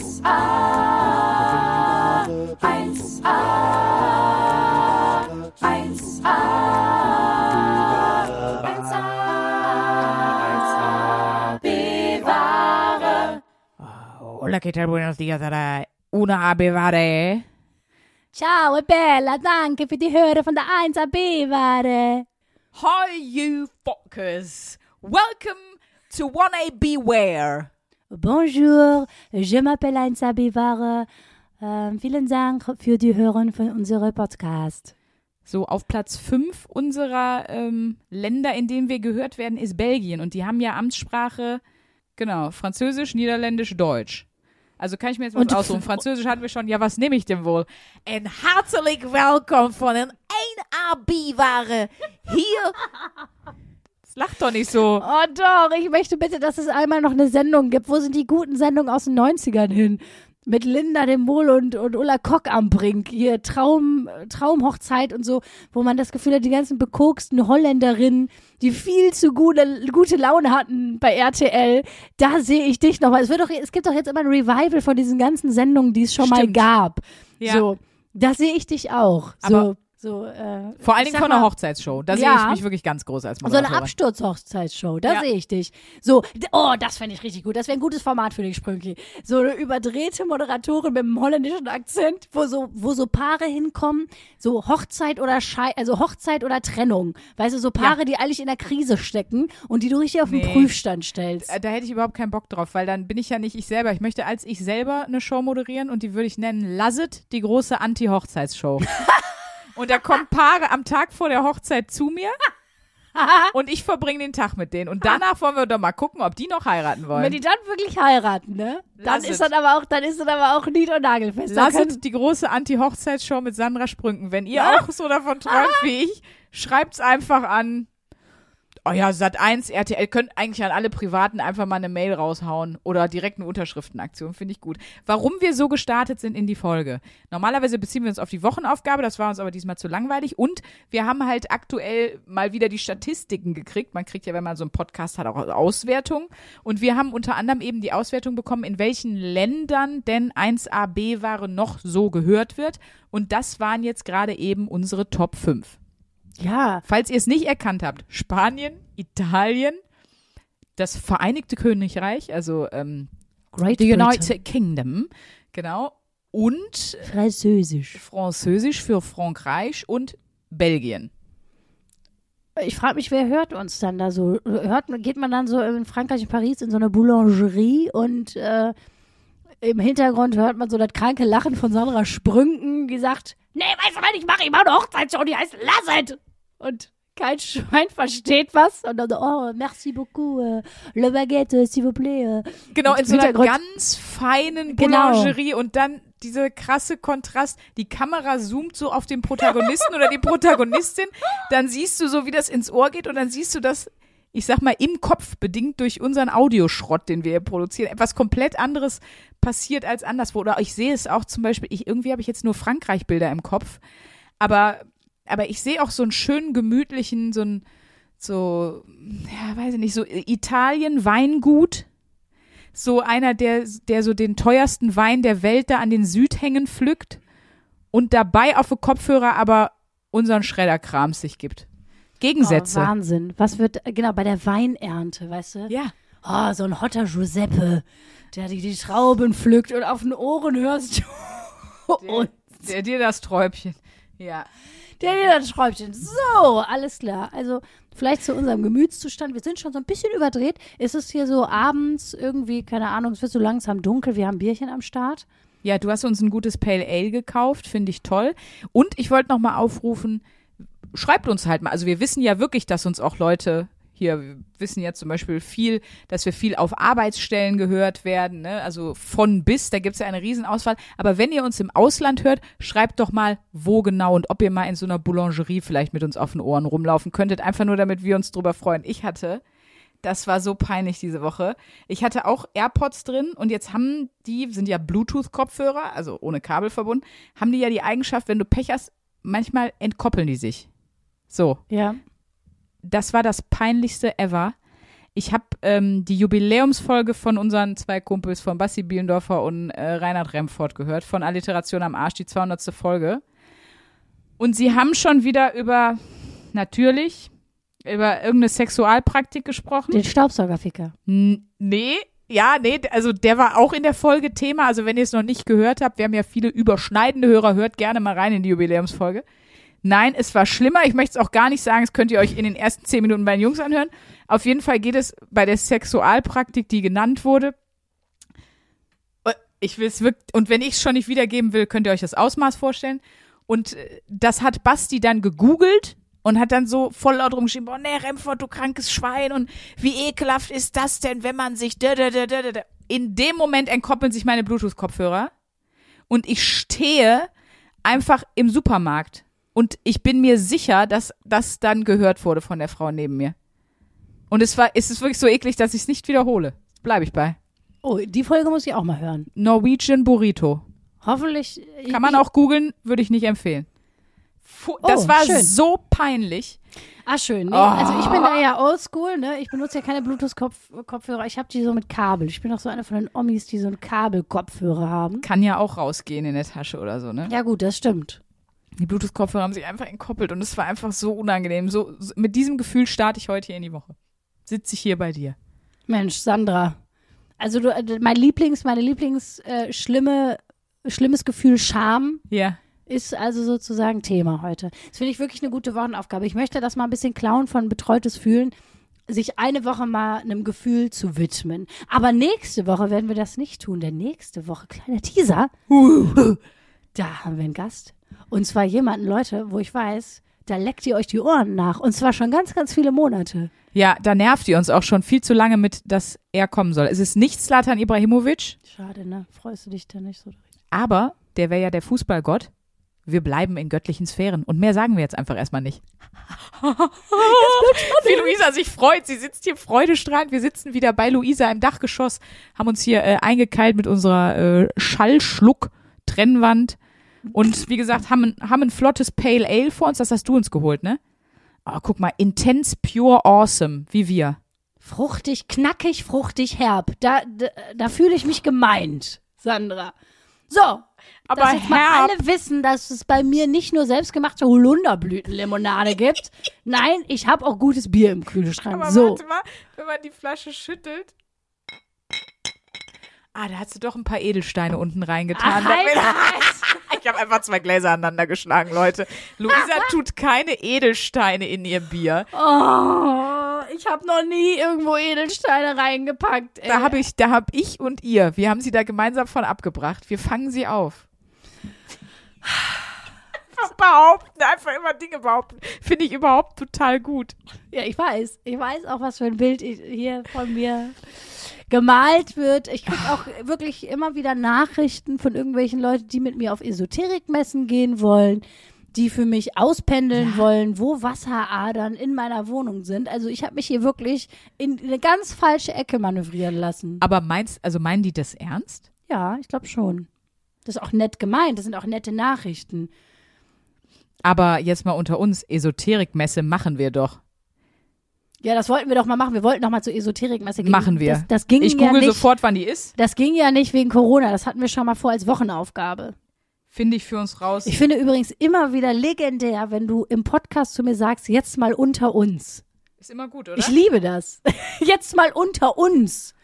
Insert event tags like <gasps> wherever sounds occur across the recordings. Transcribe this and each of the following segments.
1a, 1a, 1a, 1a, bewahre. Hola, ¿qué tal? Buenos días. Ahora una Abeware. Ciao, è bella, danke für die Hörer von der 1AB-Ware. Hi, you fuckers. Welcome to 1A Beware. Bonjour, je m'appelle 1AB-Ware. Ähm, vielen Dank für die Hörer von unserem Podcast. So, auf Platz 5 unserer ähm, Länder, in denen wir gehört werden, ist Belgien. Und die haben ja Amtssprache, genau, Französisch, Niederländisch, Deutsch. Also kann ich mir jetzt Und- aussuchen. Französisch hatten wir schon. Ja, was nehme ich denn wohl? Ein herzlich willkommen von den 1AB-Ware. Hier. Das lacht doch nicht so. Oh doch, ich möchte bitte, dass es einmal noch eine Sendung gibt. Wo sind die guten Sendungen aus den 90ern hin? Mit Linda de Mol und, und Ulla Kock am Brink. Hier Traum, Traumhochzeit und so, wo man das Gefühl hat, die ganzen bekoksten Holländerinnen, die viel zu gute, gute Laune hatten bei RTL. Da sehe ich dich nochmal. Es, wird doch, es gibt doch jetzt immer ein Revival von diesen ganzen Sendungen, die es schon mal Stimmt. gab. Ja. So, da sehe ich dich auch. So, Aber- so, äh, Vor allen Dingen von einer Hochzeitsshow. Da sehe Ja. ich mich wirklich ganz groß als so eine Moderatorin. Absturzhochzeitsshow, da Ja. sehe ich dich. So, oh, das fände ich richtig gut. Das wäre ein gutes Format für dich, Sprünki. So eine überdrehte Moderatorin mit einem holländischen Akzent, wo so, wo so Paare hinkommen, so Hochzeit oder Schei also Hochzeit oder Trennung. Weißt du, so Paare, die eigentlich in der Krise stecken und die du richtig auf den Nee. Prüfstand stellst. Äh, Da hätte ich überhaupt keinen Bock drauf, weil dann bin ich ja nicht ich selber. Ich möchte als ich selber eine Show moderieren und die würde ich nennen Lasset, die große Anti-Hochzeitsshow. <laughs> und da kommen Paare am Tag vor der Hochzeit zu mir <laughs> und ich verbringe den Tag mit denen. Und danach wollen wir doch mal gucken, ob die noch heiraten wollen. wenn die dann wirklich heiraten, ne? Dann Lass ist dann aber auch, dann ist dann aber auch nied- und nagelfest. Können- Lasset, die große Anti-Hochzeitsshow mit Sandra Sprünken. Wenn ihr auch so davon träumt <laughs> wie ich, schreibt's einfach an. Oh ja, Sat1, RTL könnt eigentlich an alle Privaten einfach mal eine Mail raushauen oder direkt eine Unterschriftenaktion, finde ich gut. Warum wir so gestartet sind in die Folge. Normalerweise beziehen wir uns auf die Wochenaufgabe, das war uns aber diesmal zu langweilig und wir haben halt aktuell mal wieder die Statistiken gekriegt. Man kriegt ja, wenn man so einen Podcast hat, auch Auswertungen und wir haben unter anderem eben die Auswertung bekommen, in welchen Ländern denn 1AB-Ware noch so gehört wird und das waren jetzt gerade eben unsere Top 5. ja, Falls ihr es nicht erkannt habt, Spanien, Italien, das Vereinigte Königreich, also ähm, Great the Britain. United Kingdom, genau, und Französisch. Französisch für Frankreich und Belgien. Ich frage mich, wer hört uns dann da so? Hört, geht man dann so in Frankreich, in Paris, in so eine Boulangerie und äh, im Hintergrund hört man so das kranke Lachen von Sandra Sprünken, die sagt, nee, weißt du was ich mache? Ich mache eine Hochzeitsshow, die heißt Lasset. Und kein Schwein <laughs> versteht was. Und dann so, oh, merci beaucoup, äh, le baguette, s'il vous plaît. äh. Genau, in so einer ganz feinen Genau. Boulangerie und dann diese krasse Kontrast, die Kamera zoomt so auf den Protagonisten oder die <laughs> Protagonistin, dann siehst du so, wie das ins Ohr geht und dann siehst du das, ich sag mal, im Kopf, bedingt durch unseren Audioschrott, den wir hier produzieren, etwas komplett anderes passiert als anderswo. Oder ich sehe es auch zum Beispiel, ich, irgendwie habe ich jetzt nur Frankreich-Bilder im Kopf, aber, aber ich sehe auch so einen schönen, gemütlichen, so ein, so, ja, weiß ich nicht, so Italien, Weingut, so einer, der, der so den teuersten Wein der Welt da an den Südhängen pflückt und dabei auf den Kopfhörer aber unseren Schredderkram sich gibt. Gegensätze. Oh, Wahnsinn. Was wird, genau, bei der Weinernte, weißt du? ja. Oh, so ein hotter Giuseppe, der die, die Trauben pflückt und auf den Ohren hörst du. <laughs> Und Der dir das Träubchen. Ja. der dir das Schräubchen. So, alles klar. Also, vielleicht zu unserem Gemütszustand. Wir sind schon so ein bisschen überdreht. Ist es hier so abends irgendwie, keine Ahnung, es wird so langsam dunkel. Wir haben Bierchen am Start. Ja, du hast uns ein gutes Pale Ale gekauft, finde ich toll. Und ich wollte noch mal aufrufen, schreibt uns halt mal. Also wir wissen ja wirklich, dass uns auch Leute hier, wir wissen ja zum Beispiel viel, dass wir viel auf Arbeitsstellen gehört werden, ne? also von bis, da gibt's ja eine Riesenauswahl. Aber wenn ihr uns im Ausland hört, schreibt doch mal, wo genau und ob ihr mal in so einer Boulangerie vielleicht mit uns auf den Ohren rumlaufen könntet, einfach nur damit wir uns drüber freuen. Ich hatte das war so peinlich diese Woche. Ich hatte auch AirPods drin und jetzt haben die, sind ja Bluetooth-Kopfhörer, also ohne Kabel verbunden, haben die ja die Eigenschaft, wenn du Pech hast, manchmal entkoppeln die sich. So, Ja. das war das peinlichste ever. Ich habe ähm, die Jubiläumsfolge von unseren zwei Kumpels, von Bassi Bielendorfer und äh, Reinhard Remford gehört, von Alliteration am Arsch, die 200. Folge. Und sie haben schon wieder über, natürlich, über irgendeine Sexualpraktik gesprochen. Den Staubsaugerficker. N nee, ja, nee, also der war auch in der Folge Thema. Also wenn ihr es noch nicht gehört habt, wir haben ja viele überschneidende Hörer, hört gerne mal rein in die Jubiläumsfolge. Nein, es war schlimmer. Ich möchte es auch gar nicht sagen, das könnt ihr euch in den ersten zehn Minuten bei den Jungs anhören. Auf jeden Fall geht es bei der Sexualpraktik, die genannt wurde. Äh, Ich will es wirklich, und wenn ich es schon nicht wiedergeben will, könnt ihr euch das Ausmaß vorstellen. Und äh, das hat Basti dann gegoogelt und hat dann so voll laut rumgeschrieben, boah, nee, Remford, du krankes Schwein und wie ekelhaft ist das denn, wenn man sich. In dem Moment entkoppeln sich meine Bluetooth-Kopfhörer und ich stehe einfach im Supermarkt und ich bin mir sicher, dass das dann gehört wurde von der Frau neben mir. Und es war, es ist wirklich so eklig, dass ich es nicht wiederhole. Bleibe ich bei. Oh, die Folge muss ich auch mal hören. Norwegian Burrito. Hoffentlich. Kann man auch googeln, würde ich nicht empfehlen. Fu das Oh, war schön. so peinlich. Ah, schön. Nee, Oh. Also ich bin da ja oldschool, ne? Ich benutze ja keine Bluetooth-Kopfhörer. Ich habe die so mit Kabel. Ich bin auch so eine von den Omis, die so einen Kabelkopfhörer haben. Kann ja auch rausgehen in der Tasche oder so, ne? Ja gut, das stimmt. Die Bluetooth-Kopfhörer haben sich einfach entkoppelt und es war einfach so unangenehm. So, so, mit diesem Gefühl starte ich heute hier in die Woche. Sitze ich hier bei dir. Mensch, Sandra. Also du, äh, mein Lieblings, meine Lieblings äh, schlimme, schlimmes Gefühl Scham Ja. ist also sozusagen Thema heute. Das finde ich wirklich eine gute Wochenaufgabe. Ich möchte das mal ein bisschen klauen von betreutes Fühlen, sich eine Woche mal einem Gefühl zu widmen. Aber nächste Woche werden wir das nicht tun, denn nächste Woche, kleiner Teaser, da haben wir einen Gast. Und zwar jemanden, Leute, wo ich weiß, da leckt ihr euch die Ohren nach. Und zwar schon ganz, ganz viele Monate. Ja, da nervt ihr uns auch schon viel zu lange mit, dass er kommen soll. Es ist nicht Slatan Ibrahimovic, Schade, ne? Freust du dich da nicht so? aber der wäre ja der Fußballgott. Wir bleiben in göttlichen Sphären. Und mehr sagen wir jetzt einfach erstmal nicht. <laughs> Wie Luisa sich freut. Sie sitzt hier freudestrahlend. Wir sitzen wieder bei Luisa im Dachgeschoss, haben uns hier äh, eingekeilt mit unserer äh, Schallschluck-Trennwand. Und wie gesagt, haben, ein- haben ein flottes Pale Ale vor uns. Das hast du uns geholt, ne? Oh, guck mal, intense, pure, awesome, wie wir. Fruchtig, knackig, fruchtig, herb. Da, da, da fühle ich mich gemeint, Sandra. So, Aber dass jetzt mal alle wissen, dass es bei mir nicht nur selbstgemachte Holunderblütenlimonade gibt. Nein, ich habe auch gutes Bier im Kühlschrank. Aber so. warte mal, wenn man die Flasche schüttelt. Ah, da hast du doch ein paar Edelsteine unten reingetan. Ach, halt <laughs> ich habe einfach zwei Gläser aneinander geschlagen, Leute. Luisa <laughs> tut keine Edelsteine in ihr Bier. Oh, ich habe noch nie irgendwo Edelsteine reingepackt. Ey. Da habe ich, da habe ich und ihr, wir haben sie da gemeinsam von abgebracht. Wir fangen sie auf. Einfach <laughs> behaupten, einfach immer Dinge behaupten. Finde ich überhaupt total gut. Ja, ich weiß. Ich weiß auch, was für ein Bild ich- hier von mir gemalt wird. Ich kriege auch wirklich immer wieder Nachrichten von irgendwelchen Leuten, die mit mir auf Esoterikmessen gehen wollen, die für mich auspendeln wollen, wo Wasseradern in meiner Wohnung sind. Also ich habe mich hier wirklich in eine ganz falsche Ecke manövrieren lassen. Aber meinst, also meinen die das ernst? Ja, ich glaube schon. Das ist auch nett gemeint. Das sind auch nette Nachrichten. Aber jetzt mal unter uns, Esoterikmesse machen wir doch. Ja, das wollten wir doch mal machen. Wir wollten doch mal zur Esoterikmesse gehen. Machen wir. Das, das ging Ich ja google nicht. sofort, wann die ist. Das ging ja nicht wegen Corona. Das hatten wir schon mal vor als Wochenaufgabe. Finde ich für uns raus. Ich finde übrigens immer wieder legendär, wenn du im Podcast zu mir sagst, jetzt mal unter uns. ist immer gut, oder? Ich liebe das. <laughs> jetzt mal unter uns.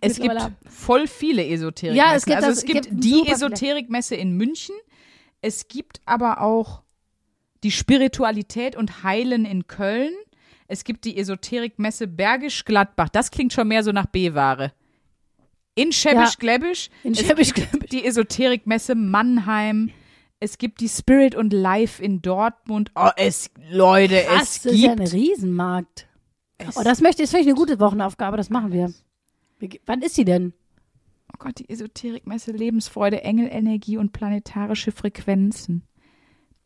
es gibt voll viele Esoterikmessen. Ja, es gibt also das- es gibt gibt die. Esoterikmesse in München. Es gibt aber auch die Spiritualität und Heilen in Köln. Es gibt die Esoterikmesse Bergisch Gladbach. Das klingt schon mehr so nach B-Ware. In Schäbisch Gläbisch. In Es Schäbisch gibt die Esoterikmesse Mannheim. Es gibt die Spirit und Life in Dortmund. Oh, es, Leute, Krass, es das ist ja gibt. ein Riesenmarkt. es, Oh, das möchte, das finde ich eine gute Wochenaufgabe. Das machen wir. Wann ist sie denn? Oh Gott, die Esoterikmesse, Lebensfreude, Engelenergie und planetarische Frequenzen.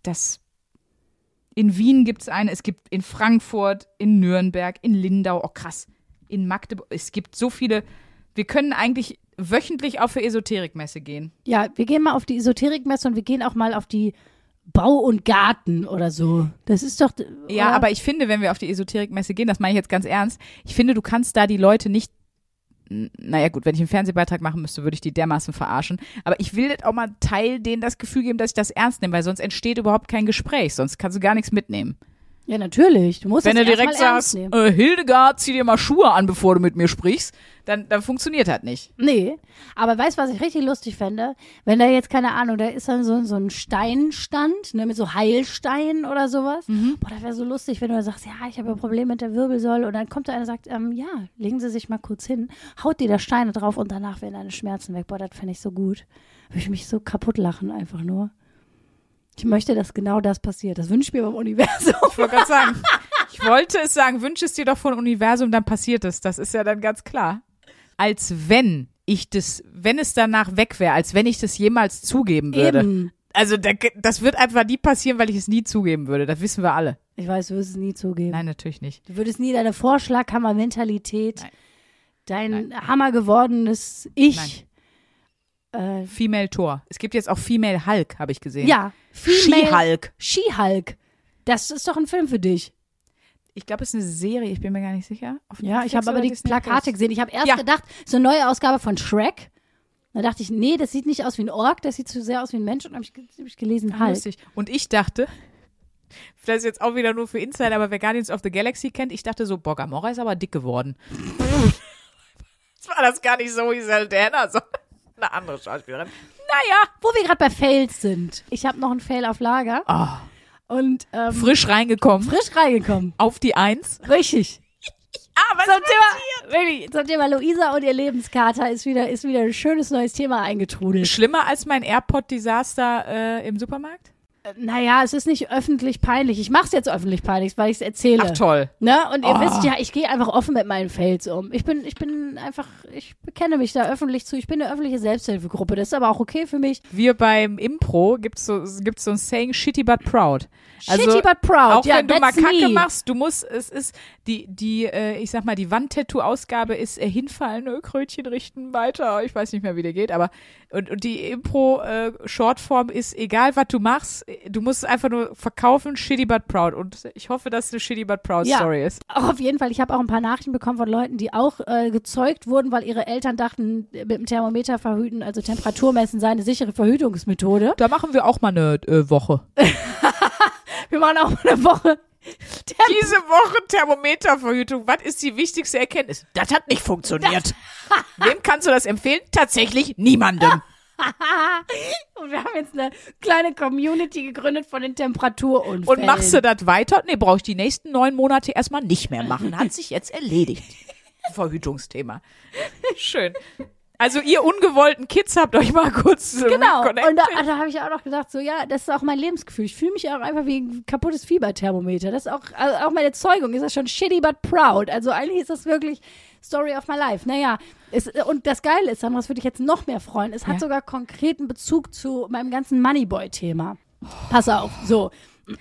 Das. In Wien gibt es eine, es gibt in Frankfurt, in Nürnberg, in Lindau, oh krass, in Magdeburg. Es gibt so viele. Wir können eigentlich wöchentlich auf eine Esoterikmesse gehen. Ja, wir gehen mal auf die Esoterikmesse und wir gehen auch mal auf die Bau und Garten oder so. Das ist doch. Ja, oder? aber ich finde, wenn wir auf die Esoterikmesse gehen, das meine ich jetzt ganz ernst, ich finde, du kannst da die Leute nicht naja gut, wenn ich einen Fernsehbeitrag machen müsste, würde ich die dermaßen verarschen. Aber ich will auch mal Teil denen das Gefühl geben, dass ich das ernst nehme, weil sonst entsteht überhaupt kein Gespräch, sonst kannst du gar nichts mitnehmen. Ja, natürlich. Du musst Wenn du das direkt erstmal ernst sagst, äh, Hildegard, zieh dir mal Schuhe an, bevor du mit mir sprichst, dann, dann funktioniert das nicht. Nee, aber weißt du, was ich richtig lustig fände? Wenn da jetzt, keine Ahnung, da ist dann so, so ein Steinstand, ne, mit so Heilsteinen oder sowas. Mhm. Boah, das wäre so lustig, wenn du sagst, ja, ich habe ein Problem mit der Wirbelsäule und dann kommt da einer und sagt, ähm, ja, legen Sie sich mal kurz hin, haut dir da Steine drauf und danach werden deine Schmerzen weg. Boah, das fände ich so gut. Würde ich mich so kaputt lachen einfach nur. Ich möchte, dass genau das passiert. Das wünsche ich mir beim Universum. Ich wollte gerade sagen, <laughs> ich wollte es sagen, wünsche es dir doch von Universum, dann passiert es. Das ist ja dann ganz klar. Als wenn ich das, wenn es danach weg wäre, als wenn ich das jemals zugeben würde. Eben. Also da, das wird einfach nie passieren, weil ich es nie zugeben würde. Das wissen wir alle. Ich weiß, du wirst es nie zugeben. Nein, natürlich nicht. Du würdest nie deine Vorschlaghammer-Mentalität, Nein. dein Hammer gewordenes Ich. Äh, Female Tor. Es gibt jetzt auch Female Hulk, habe ich gesehen. ja, Female- She-Hulk. She-Hulk. Das ist doch ein Film für dich. Ich glaube, es ist eine Serie, ich bin mir gar nicht sicher. Auf Ja, ich habe aber die Disney Plakate Plus? gesehen. Ich habe erst Ja. gedacht, so eine neue Ausgabe von Shrek. Da dachte ich, nee, das sieht nicht aus wie ein Ork, das sieht zu sehr aus wie ein Mensch. Und habe ich, hab ich gelesen, halt. Lustig. Und ich dachte, <laughs> das ist jetzt auch wieder nur für Insider, aber wer Guardians of the Galaxy kennt, ich dachte so, boah, Gamora ist aber dick geworden. das <laughs> war das gar nicht so wie Saldana, sondern eine andere Schauspielerin. Naja. Wo wir gerade bei Fails sind. Ich habe noch einen Fail auf Lager. Oh, Und ähm, frisch reingekommen. frisch reingekommen. Auf die Eins. Richtig. <laughs> Ah, was Zum Thema, wirklich, zum Thema Luisa und ihr Lebenskater ist wieder, ist wieder ein schönes neues Thema eingetrudelt. Schlimmer als mein AirPod-Desaster äh, im Supermarkt? Naja, es ist nicht öffentlich peinlich. Ich mache es jetzt öffentlich peinlich, weil ich es erzähle. Ach toll. Ne? Und ihr Oh. wisst ja, ich gehe einfach offen mit meinen Fails um. Ich bin, ich bin einfach, ich bekenne mich da öffentlich zu. Ich bin eine öffentliche Selbsthilfegruppe. Das ist aber auch okay für mich. Wir beim Impro gibt's so, gibt's so ein Saying, shitty but proud. Also, Shitty but proud. Auch ja, wenn du mal Kacke me. machst, du musst, es ist, die, die, äh, ich sag mal, die Wandtattoo-Ausgabe ist äh, hinfallen, äh, Krötchen richten, weiter, ich weiß nicht mehr, wie der geht, aber, und, und die Impro-Shortform ist, egal was du machst, äh, du musst es einfach nur verkaufen, shitty but proud. Und ich hoffe, dass es eine shitty but proud Ja. Story ist. Auch auf jeden Fall. Ich habe auch ein paar Nachrichten bekommen von Leuten, die auch äh, gezeugt wurden, weil ihre Eltern dachten, mit dem Thermometer verhüten, also Temperatur messen, sei eine sichere Verhütungsmethode. Da machen wir auch mal eine äh, Woche. <laughs> Wir machen auch mal eine Woche. Diese Woche Thermometerverhütung, was ist die wichtigste Erkenntnis? Das hat nicht funktioniert. Wem kannst du das empfehlen? Tatsächlich niemandem. <laughs> Und wir haben jetzt eine kleine Community gegründet von den Temperaturunfällen. Und machst du das weiter? Nee, brauche ich die nächsten neun Monate erstmal nicht mehr machen. Hat sich jetzt erledigt. <laughs> Verhütungsthema. Schön. Also ihr ungewollten Kids habt euch mal kurz äh, <laughs> Genau. reconnected. Und da, da habe ich auch noch gedacht, so ja, das ist auch mein Lebensgefühl. Ich fühle mich auch einfach wie ein kaputtes Fieberthermometer. Das ist auch, also auch meine Zeugung ist das schon shitty but proud. Also eigentlich ist das wirklich Story of my life. Naja, es, und das Geile ist, Sandra, das würde ich jetzt noch mehr freuen. Es hat Ja. sogar konkreten Bezug zu meinem ganzen Moneyboy-Thema. Pass auf, so.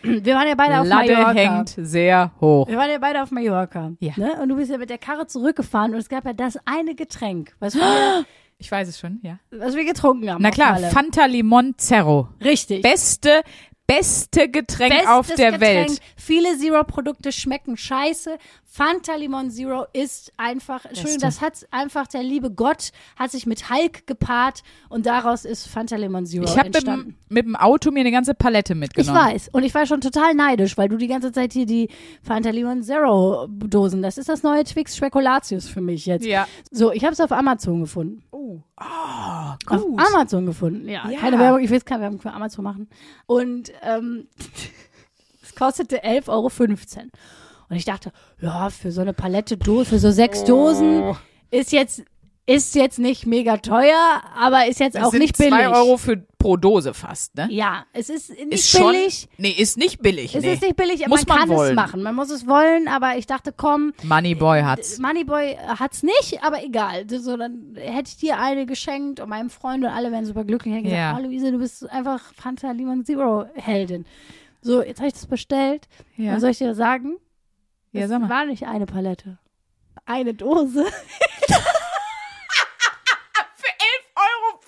Wir waren ja beide auf Lade Mallorca. hängt sehr hoch. Wir waren ja beide auf Mallorca. Ja. Ne? Und du bist ja mit der Karre zurückgefahren und es gab ja das eine Getränk, was wir, <gasps> Ich weiß es schon, ja. was wir getrunken haben. Na klar. Fanta Limon Zero. Richtig. Beste, beste Getränk Bestes auf der Getränk. Welt. Viele Zero-Produkte schmecken scheiße. Fanta Limon Zero ist einfach, Entschuldigung, das hat einfach der liebe Gott, hat sich mit Hulk gepaart und daraus ist Fanta Limon Zero Ich habe mit, entstanden. dem- mit dem Auto mir eine ganze Palette Ich mitgenommen. weiß. Und ich war schon total neidisch, weil du die ganze Zeit hier die Fanta Limon Zero Dosen, das ist das neue Twix Spekulatius für mich jetzt. Ja. So, ich habe es auf Amazon gefunden. Oh, Auf gut. Amazon gefunden, ja. Ja. Keine Werbung, ich will jetzt keine Werbung für Amazon machen. Und ähm, <laughs> es kostete 11,15 Euro. Und ich dachte, ja, für so eine Palette Dose, für so sechs Oh. Dosen ist jetzt, ist jetzt nicht mega teuer, aber ist jetzt Das auch nicht billig. zwei Euro für pro Dose fast, ne? Ja, es ist nicht Ist schon, billig. nee, ist nicht billig, Es nee. ist nicht billig, aber Muss man man kann es wollen. machen. Man muss es wollen, aber ich dachte, komm, Moneyboy hat's. Moneyboy hat's nicht, aber egal. So, dann hätte ich dir eine geschenkt und meinem Freund und alle wären super glücklich. Ich hätte Ja. gesagt, oh Luise, du bist einfach Fanta Limon Zero Heldin. So, jetzt habe ich das bestellt. Ja, Und soll ich dir sagen? Ja es sag mal. war nicht eine Palette. Eine Dose. <laughs> Für 11,50 Euro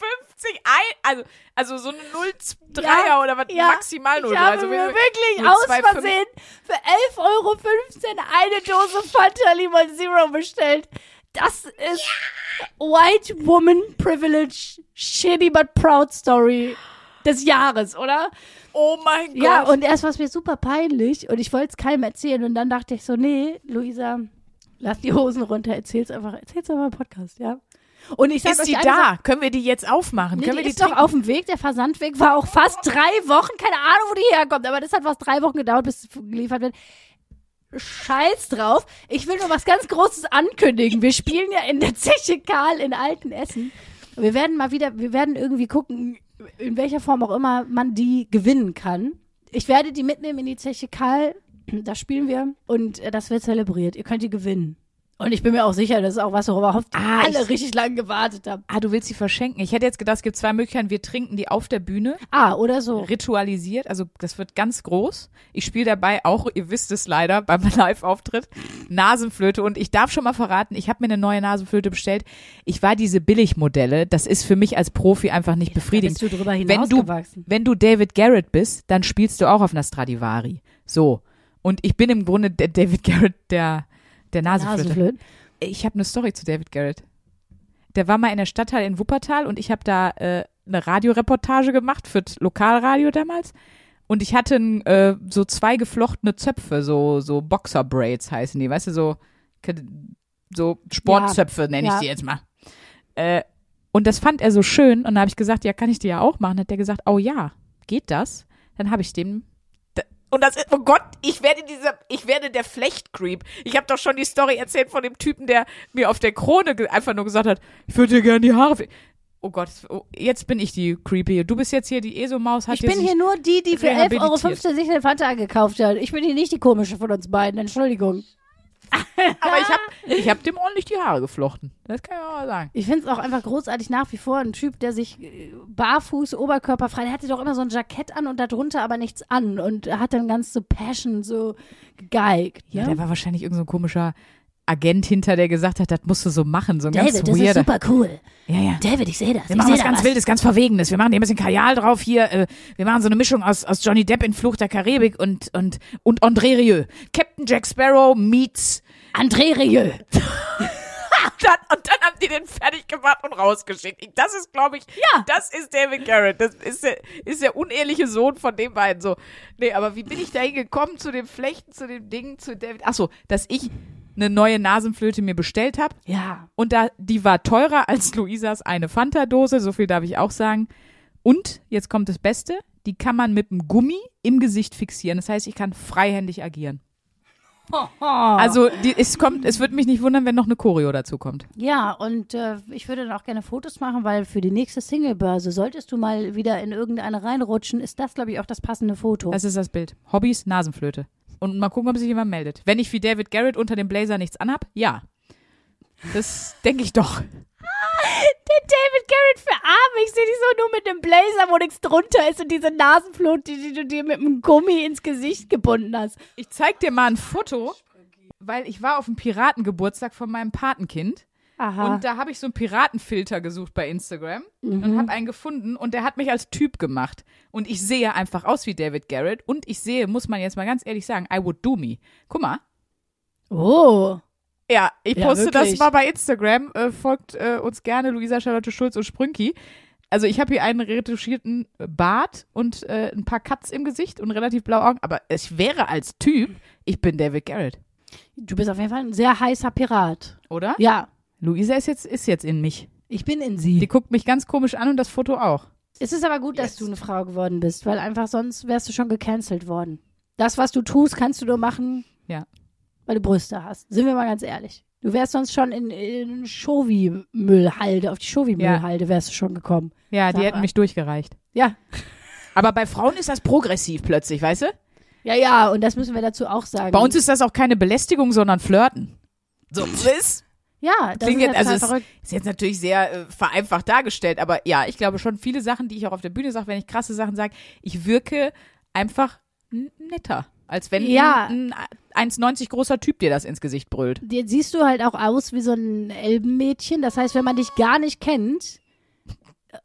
also, also so eine 0,3er Ja, oder was, ja. maximal Ich 0,3. habe also mir wir- wirklich 0,25. aus Versehen für 11,15 Euro eine Dose Fanta Limon Zero bestellt. Das ist White Woman Privilege Shitty but Proud Story des Jahres, oder? Oh mein Gott. Ja, und erst war es mir super peinlich und ich wollte es keinem erzählen und dann dachte ich so, nee, Luisa, lass die Hosen runter, erzähl's einfach, erzähl's einfach im Podcast, ja. Und ich sag ist die da? Können wir die jetzt aufmachen? Nee, Können die wir die ist doch auf dem Weg. Der Versandweg war auch fast drei Wochen. Keine Ahnung, wo die herkommt. Aber das hat fast drei Wochen gedauert, bis es geliefert wird. Scheiß drauf. Ich will nur was ganz Großes ankündigen. Wir spielen ja in der Zeche Karl in Altenessen. Wir werden mal wieder, wir werden irgendwie gucken, in welcher Form auch immer man die gewinnen kann. Ich werde die mitnehmen in die Zeche Karl. Da spielen wir und äh, das wird zelebriert. Ihr könnt die gewinnen. Und ich bin mir auch sicher, das ist auch was, worauf Ah, alle ich- richtig lange gewartet haben. Ah, du willst sie verschenken. Ich hätte jetzt gedacht, es gibt zwei Möglichkeiten. Wir trinken die auf der Bühne, Ah, oder so. ritualisiert. Also das wird ganz groß. Ich spiele dabei auch, ihr wisst es leider, beim <laughs> Live-Auftritt, Nasenflöte. Und ich darf schon mal verraten, ich habe mir eine neue Nasenflöte bestellt. Ich war diese Billigmodelle. Das ist für mich als Profi einfach nicht befriedigend. bist du drüber wenn du, wenn du David Garrett bist, dann spielst du auch auf einer Stradivari. So. Und ich bin im Grunde der David Garrett der, der Nasenflöte. Nasenflöten. Ich habe eine Story zu David Garrett. Der war mal in der Stadtteil in Wuppertal und ich habe da äh, eine Radioreportage gemacht für das Lokalradio damals. Und ich hatte äh, so zwei geflochtene Zöpfe, so, so Boxer-Braids heißen die, weißt du, so, so Sportzöpfe nenne ich ja. die jetzt mal. Äh, und das fand er so schön und da habe ich gesagt, ja, kann ich die ja auch machen? Hat der gesagt, oh ja, geht das? Dann habe ich dem und das ist, oh Gott, ich werde dieser, ich werde der Flechtcreep. Ich habe doch schon die Story erzählt von dem Typen, der mir auf der Krone einfach nur gesagt hat, ich würde dir gerne die Haare. Oh Gott, jetzt bin ich die Creepy. Du bist jetzt hier die ESO-Maus. Ich bin hier nur die, die für 11,15 Euro sich eine Fanta gekauft hat. Ich bin hier nicht die komische von uns beiden. Entschuldigung. Aber ich habe <laughs> ich hab dem ordentlich die Haare geflochten. Das kann ich auch mal sagen. Ich finde es auch einfach großartig nach wie vor. Ein Typ, der sich äh, barfuß, oberkörperfrei, der hatte doch immer so ein Jackett an und darunter aber nichts an. Und hat dann ganz so Passion so gegeigt. Ja, ne? der war wahrscheinlich irgendein so komischer Agent hinter, der gesagt hat, das musst du so machen. So ein David, ganz das ist weirder. super cool. Ja, ja. David, ich sehe das. Wir ich machen was ganz Wildes, ganz Verwegenes. Wir machen hier ein bisschen Kajal drauf hier. Äh, wir machen so eine Mischung aus, aus Johnny Depp in Fluch der Karibik und, und, und André Rieu. Captain Jack Sparrow meets André Rieu. <laughs> dann, und dann haben die den fertig gemacht und rausgeschickt. Das ist, glaube ich, Ja. das ist David Garrett. Das ist der, ist der uneheliche Sohn von den beiden. So, nee, aber wie bin ich da hingekommen zu dem Flechten, zu dem Ding, zu David? Ach so, dass ich eine neue Nasenflöte mir bestellt habe. Ja. Und da, die war teurer als Luisas eine Fanta-Dose, so viel darf ich auch sagen. Und, jetzt kommt das Beste, die kann man mit einem Gummi im Gesicht fixieren. Das heißt, ich kann freihändig agieren. <laughs> Also, die, es kommt, es würde mich nicht wundern, wenn noch eine Choreo dazu kommt. Ja, und äh, ich würde dann auch gerne Fotos machen, weil für die nächste Singlebörse, solltest du mal wieder in irgendeine reinrutschen, ist das, glaube ich, auch das passende Foto. Das ist das Bild. Hobbys, Nasenflöte. Und mal gucken, ob sich jemand meldet. Wenn ich wie David Garrett unter dem Blazer nichts anhab, ja. Das denke ich doch. Der David Garrett für Arme. Ich sehe dich so nur mit dem Blazer, wo nichts drunter ist und diese Nasenflute, die, die du dir mit einem Gummi ins Gesicht gebunden hast. Ich zeig dir mal ein Foto, weil ich war auf dem Piratengeburtstag von meinem Patenkind. Aha. Und da habe ich so einen Piratenfilter gesucht bei Instagram und habe einen gefunden und der hat mich als Typ gemacht. Und ich sehe einfach aus wie David Garrett und ich sehe, muss man jetzt mal ganz ehrlich sagen, I would do me. Guck mal. oh. Ja, ich Ja, poste das wirklich. mal bei Instagram. Äh, folgt äh, uns gerne, Luisa Charlotte Schulz und Sprünki. Also ich habe hier einen retuschierten Bart und äh, ein paar Cuts im Gesicht und relativ blaue Augen. Aber es wäre als Typ, ich bin David Garrett, Du bist auf jeden Fall ein sehr heißer Pirat. oder? Ja. Luisa ist jetzt, ist jetzt in mich. Ich bin in Die sie. guckt mich ganz komisch an und das Foto auch. Es ist aber gut, dass du eine Frau geworden bist, weil einfach sonst wärst du schon gecancelt worden. Das, was du tust, kannst du nur machen, Ja. weil du Brüste hast. Sind wir mal ganz ehrlich. Du wärst sonst schon in, in Shovi-Müllhalde, auf die Shovi-Müllhalde wärst du schon gekommen. Ja, Sag die hätten mal. mich durchgereicht. Ja. Aber bei Frauen ist das progressiv plötzlich, weißt du? Ja, ja, und das müssen wir dazu auch sagen. Bei uns ist das auch keine Belästigung, sondern Flirten. So, ist, ja, das klingt ist jetzt, also es verrückt. ist jetzt natürlich sehr äh, vereinfacht dargestellt, aber ja, ich glaube schon viele Sachen, die ich auch auf der Bühne sage, wenn ich krasse Sachen sage, ich wirke einfach netter, als wenn Ja. ein, ein 1,90 großer Typ dir das ins Gesicht brüllt. Jetzt siehst du halt auch aus wie so ein Elbenmädchen. Das heißt, wenn man dich gar nicht kennt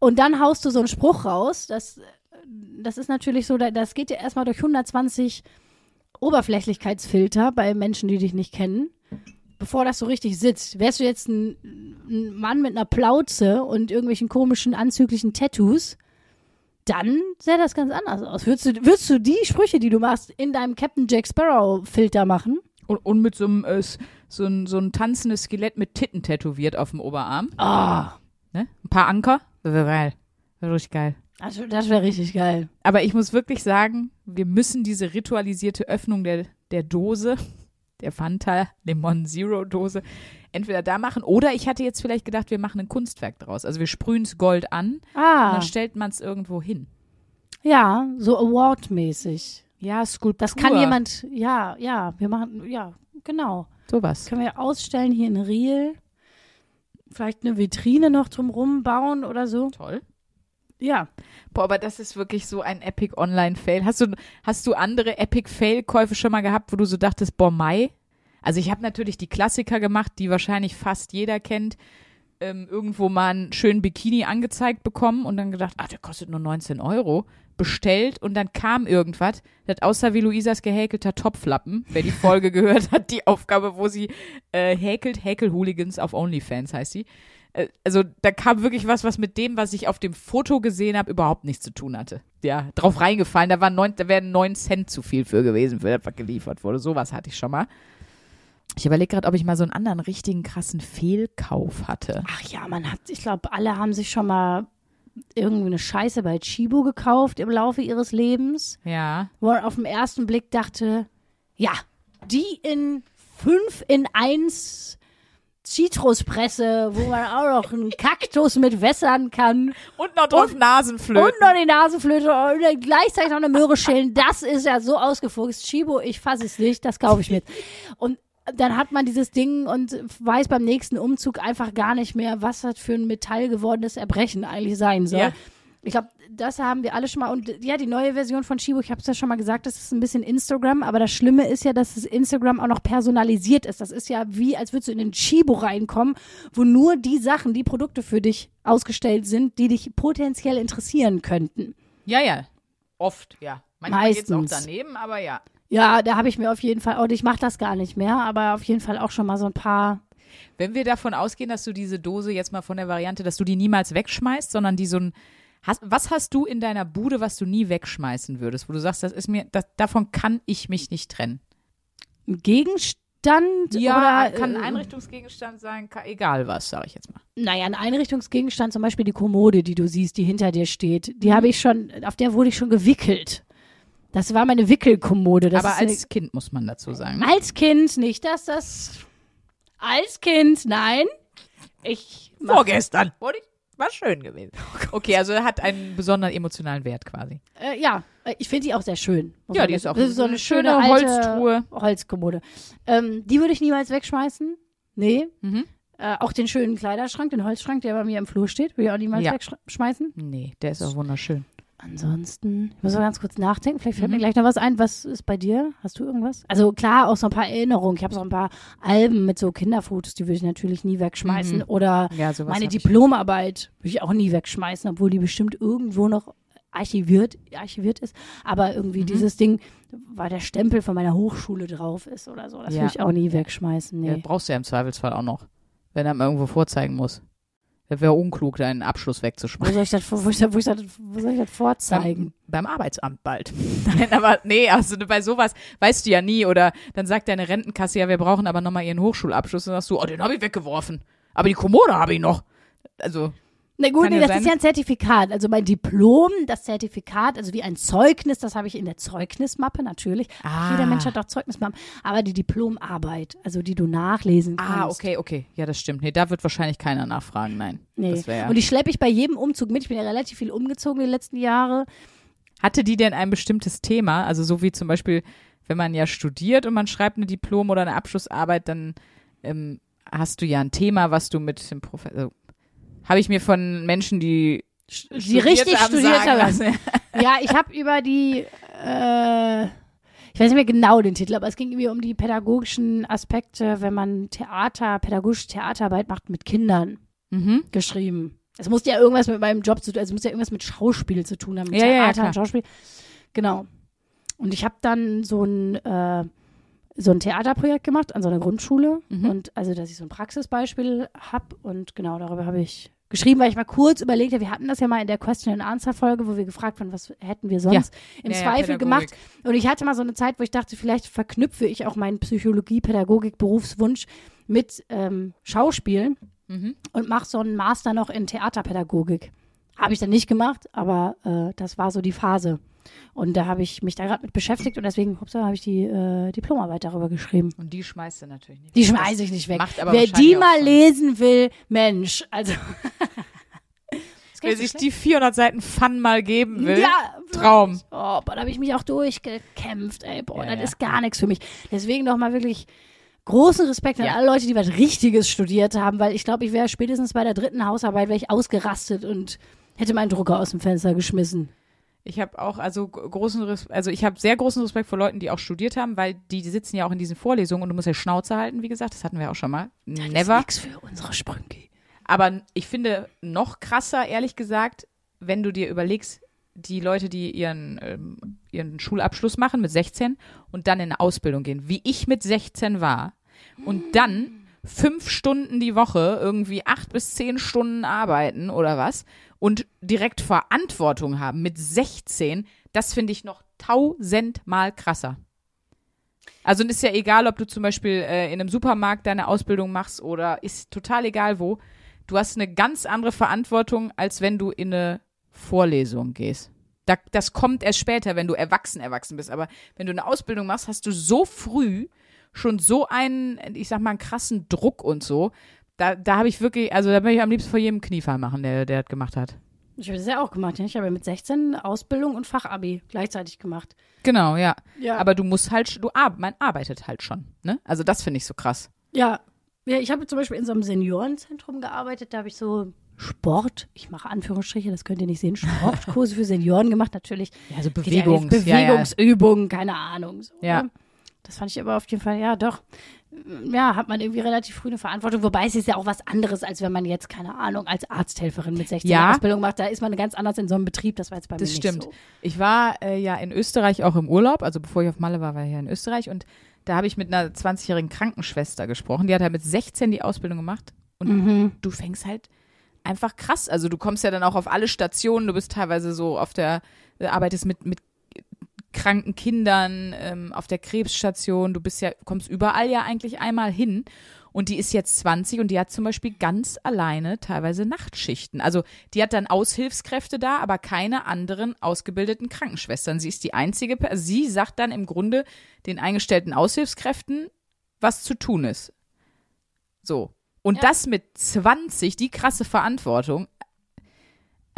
Und dann haust du so einen Spruch raus. Das, das ist natürlich so, da- das geht ja erstmal durch 120 Oberflächlichkeitsfilter bei Menschen, die dich nicht kennen. Bevor das so richtig sitzt. Wärst du jetzt ein, ein Mann mit einer Plauze und irgendwelchen komischen, anzüglichen Tattoos, dann sähe das ganz anders aus. Würdest du, würdest du die Sprüche, die du machst, in deinem Captain Jack Sparrow Filter machen? Und, und mit so einem, äh, so, ein, so ein tanzendes Skelett mit Titten tätowiert auf dem Oberarm. Ah, Ne? Ein paar Anker. Das wäre geil. Wäre richtig geil. das, das wäre richtig geil. Aber ich muss wirklich sagen, wir müssen diese ritualisierte Öffnung der, der Dose, der Fanta Lemon Zero Dose, entweder da machen oder ich hatte jetzt vielleicht gedacht, wir machen ein Kunstwerk draus. Also wir sprühen es Gold an und Ah, dann stellt man es irgendwo hin. ja, so Award-mäßig. Ja, Skulptur. Das kann jemand, ja, ja, wir machen, ja, genau. Sowas. Können wir ausstellen hier in Riel. Vielleicht eine Vitrine noch drumrum bauen oder so. Toll. Ja. Boah, aber das ist wirklich so ein Epic Online-Fail. Hast du, hast du andere Epic-Fail-Käufe schon mal gehabt, wo du so dachtest, boah, Mai? Also ich habe natürlich die Klassiker gemacht, die wahrscheinlich fast jeder kennt. Ähm, irgendwo mal einen schönen Bikini angezeigt bekommen und dann gedacht, ah, der kostet nur 19 Euro. Bestellt und dann kam irgendwas, das aussah wie Luisas gehäkelter Topflappen. Wer die Folge <laughs> gehört hat, die Aufgabe, wo sie äh, häkelt, Häkel-Hooligans auf OnlyFans heißt sie. Äh, also da kam wirklich was, was mit dem, was ich auf dem Foto gesehen habe, überhaupt nichts zu tun hatte. Ja, drauf reingefallen, da, waren neun, da wären neun Cent zu viel für gewesen, für das, was geliefert wurde. Sowas hatte ich schon mal. Ich überlege gerade, ob ich mal so einen anderen richtigen krassen Fehlkauf hatte. Ach ja, man hat, ich glaube, alle haben sich schon mal irgendwie eine Scheiße bei Chibo gekauft im Laufe ihres Lebens, Ja. wo man auf den ersten Blick dachte, ja, die in fünf in eins Zitruspresse, wo man auch noch einen Kaktus mit wässern kann Und noch drauf Nasenflöten. und noch die Nasenflöte und gleichzeitig noch eine Möhre schälen. Das ist ja so ausgefuchst. Chibo, ich fasse es nicht, das kaufe ich mit. Und dann hat man dieses Ding und weiß beim nächsten Umzug einfach gar nicht mehr, was das für ein metallgewordenes Erbrechen eigentlich sein soll. Ja. Ich glaube, das haben wir alle schon mal. Und ja, die neue Version von Chibo, ich habe es ja schon mal gesagt, das ist ein bisschen Instagram. Aber das Schlimme ist ja, dass das Instagram auch noch personalisiert ist. Das ist ja wie, als würdest du in den Chibo reinkommen, wo nur die Sachen, die Produkte für dich ausgestellt sind, die dich potenziell interessieren könnten. Ja, ja. Oft, ja. Manchmal geht's auch Meistens. daneben, aber ja. Ja, da habe ich mir auf jeden Fall, und ich mache das gar nicht mehr, aber auf jeden Fall auch schon mal so ein paar. Wenn wir davon ausgehen, dass du diese Dose jetzt mal von der Variante, dass du die niemals wegschmeißt, sondern die so ein. Hast, was hast du in deiner Bude, was du nie wegschmeißen würdest, wo du sagst, das ist mir, das, davon kann ich mich nicht trennen? Ein Gegenstand Ja, oder kann ein äh, Einrichtungsgegenstand sein, ka- egal was, sage ich jetzt mal. Naja, ein Einrichtungsgegenstand, zum Beispiel die Kommode, die du siehst, die hinter dir steht, Mhm. die habe ich schon, auf der wurde ich schon gewickelt. Das war meine Wickelkommode. Das Aber ist eine- als Kind muss man dazu sagen. Ne? als Kind nicht, dass das als Kind, nein. Ich mach- Vorgestern. Wurde ich- War schön gewesen. <laughs> Okay, also er hat einen besonderen emotionalen Wert quasi. Äh, ja, äh, ich finde die auch sehr schön. Ja, die ist auch das ist so eine eine schöne, schöne Holztruhe. Holzkommode. Ähm, die würde ich niemals wegschmeißen. Nee. Mhm. Äh, auch den schönen Kleiderschrank, den Holzschrank, der bei mir im Flur steht, würde ich auch niemals Ja. wegschmeißen. Nee, der ist auch wunderschön. Ansonsten, ich muss mal ganz kurz nachdenken. Vielleicht fällt Mhm. mir gleich noch was ein. Was ist bei dir? Hast du irgendwas? Also klar, auch so ein paar Erinnerungen. Ich habe so ein paar Alben mit so Kinderfotos, die würde ich natürlich nie wegschmeißen. Mhm. Oder Ja, meine. Diplomarbeit würde ich auch nie wegschmeißen, obwohl die bestimmt irgendwo noch archiviert, archiviert ist. Aber irgendwie Mhm. dieses Ding, weil der Stempel von meiner Hochschule drauf ist oder so, das Ja. würde ich auch nie wegschmeißen. Ja, Nee. brauchst du ja im Zweifelsfall auch noch, wenn er ihm irgendwo vorzeigen muss. Das wäre unklug, deinen Abschluss Wo wegzuschmeißen. soll ich das, wo, ich das, wo, ich das, wo soll ich das vorzeigen? Beim, beim Arbeitsamt bald. <laughs> Nein, aber nee, also bei sowas weißt du ja nie. Oder dann sagt deine Rentenkasse, ja, wir brauchen aber nochmal ihren Hochschulabschluss. Und dann sagst du, oh, den habe ich weggeworfen. Aber die Kommode habe ich noch. Also, Na gut, nee, das sein. ist ja ein Zertifikat. Also mein Diplom, das Zertifikat, also wie ein Zeugnis, das habe ich in der Zeugnismappe natürlich. Ah. Jeder Mensch hat doch Zeugnismappen. Aber die Diplomarbeit, also die du nachlesen kannst. ah, okay, okay. Ja, das stimmt. Nee, da wird wahrscheinlich keiner nachfragen, nein. Nee. Ja. Und die schleppe ich bei jedem Umzug mit. Ich bin ja relativ viel umgezogen die letzten Jahre. Hatte die denn ein bestimmtes Thema? Also so wie zum Beispiel, wenn man ja studiert und man schreibt eine Diplom- oder eine Abschlussarbeit, dann ähm, hast du ja ein Thema, was du mit dem Professor. Habe ich mir von Menschen, die Die richtig haben, studiert haben. <laughs> Ja, ich habe über die, äh, ich weiß nicht mehr genau den Titel, aber es ging irgendwie um die pädagogischen Aspekte, wenn man Theater, pädagogische Theaterarbeit macht mit Kindern mhm. geschrieben. Es musste ja irgendwas mit meinem Job zu tun, also es muss ja irgendwas mit Schauspiel zu tun haben, mit Ja, ja, ja, Theater klar. und Schauspiel. Genau. Und ich habe dann so ein äh, so ein Theaterprojekt gemacht an so einer Grundschule Mhm. und also dass ich so ein Praxisbeispiel habe und genau darüber habe ich geschrieben, weil ich mal kurz überlegt habe, wir hatten das ja mal in der Question and Answer Folge, wo wir gefragt wurden, was hätten wir sonst im Ja, ja, Zweifel Pädagogik. gemacht und ich hatte mal so eine Zeit, wo ich dachte, vielleicht verknüpfe ich auch meinen Psychologie-Pädagogik-Berufswunsch mit ähm, Schauspiel Mhm. und mache so einen Master noch in Theaterpädagogik. Habe ich dann nicht gemacht, aber äh, das war so die Phase. Und da habe ich mich da gerade mit beschäftigt und deswegen, habe ich die äh, Diplomarbeit darüber geschrieben. Und die schmeißt du natürlich nicht. Die weg. schmeiße ich nicht weg. Macht aber Wer die mal lesen will, Mensch, also. <laughs> Wer sich die 400 Seiten Fun mal geben will, Ja, Traum. Oh, boah, da habe ich mich auch durchgekämpft, ey. Boah, Ja, das ja. ist gar nichts für mich. Deswegen nochmal wirklich großen Respekt an Ja. alle Leute, die was Richtiges studiert haben, weil ich glaube, ich wäre spätestens bei der dritten Hausarbeit wäre ich ausgerastet und hätte meinen Drucker aus dem Fenster geschmissen. Ich habe auch also großen Res also ich habe sehr großen Respekt vor Leuten, die auch studiert haben, weil die, die sitzen ja auch in diesen Vorlesungen und du musst ja Schnauze halten, wie gesagt, das hatten wir auch schon mal. Das ist Never. nix für unsere Sprünki. Aber ich finde noch krasser, ehrlich gesagt, wenn du dir überlegst, die Leute, die ihren, ähm, ihren Schulabschluss machen mit 16 und dann in eine Ausbildung gehen, wie ich mit 16 war und dann fünf Stunden die Woche irgendwie acht bis zehn Stunden arbeiten oder was und direkt Verantwortung haben mit 16, das finde ich noch tausendmal krasser. Also ist ja egal, ob du zum Beispiel äh, in einem Supermarkt deine Ausbildung machst oder ist total egal wo. Du hast eine ganz andere Verantwortung, als wenn du in eine Vorlesung gehst. Da, das kommt erst später, wenn du erwachsen erwachsen bist. Aber wenn du eine Ausbildung machst, hast du so früh schon so einen, ich sag mal, einen krassen Druck und so. Da, da habe ich wirklich, also da möchte ich am liebsten vor jedem Kniefall machen, der, der das gemacht hat. Ich habe das ja auch gemacht. Ich habe ja mit 16 Ausbildung und Fachabi gleichzeitig gemacht. Genau, ja. Ja. Aber du musst halt, du man arbeitet halt schon, ne? Also das finde ich so krass. Ja, ja ich habe zum Beispiel in so einem Seniorenzentrum gearbeitet. Da habe ich so Sport, ich mache Anführungsstriche, das könnt ihr nicht sehen, <laughs> Sportkurse für Senioren gemacht, natürlich. Ja, so Bewegungs, jetzt ja, ja. Bewegungsübungen, keine Ahnung. So, Ja. ne? Das fand ich aber auf jeden Fall, ja, doch. Ja, hat man irgendwie relativ früh eine Verantwortung. Wobei es ist ja auch was anderes, als wenn man jetzt, keine Ahnung, als Arzthelferin mit 16 Ja. Ausbildung macht. Da ist man ganz anders in so einem Betrieb. Das war jetzt bei Das mir stimmt. nicht so. Ich war äh, ja in Österreich auch im Urlaub, also bevor ich auf Malle war, war ich ja in Österreich und da habe ich mit einer 20-jährigen Krankenschwester gesprochen. Die hat halt mit 16 die Ausbildung gemacht und Mhm. du fängst halt einfach krass. Also du kommst ja dann auch auf alle Stationen, du bist teilweise so auf der, äh, arbeitest mit, mit kranken Kindern, ähm, auf der Krebsstation, du bist ja, kommst überall ja eigentlich einmal hin. Und die ist jetzt 20 und die hat zum Beispiel ganz alleine teilweise Nachtschichten. Also die hat dann Aushilfskräfte da, aber keine anderen ausgebildeten Krankenschwestern. Sie ist die einzige, sie sagt dann im Grunde den eingestellten Aushilfskräften, was zu tun ist. So. Und Ja. das mit 20, die krasse Verantwortung.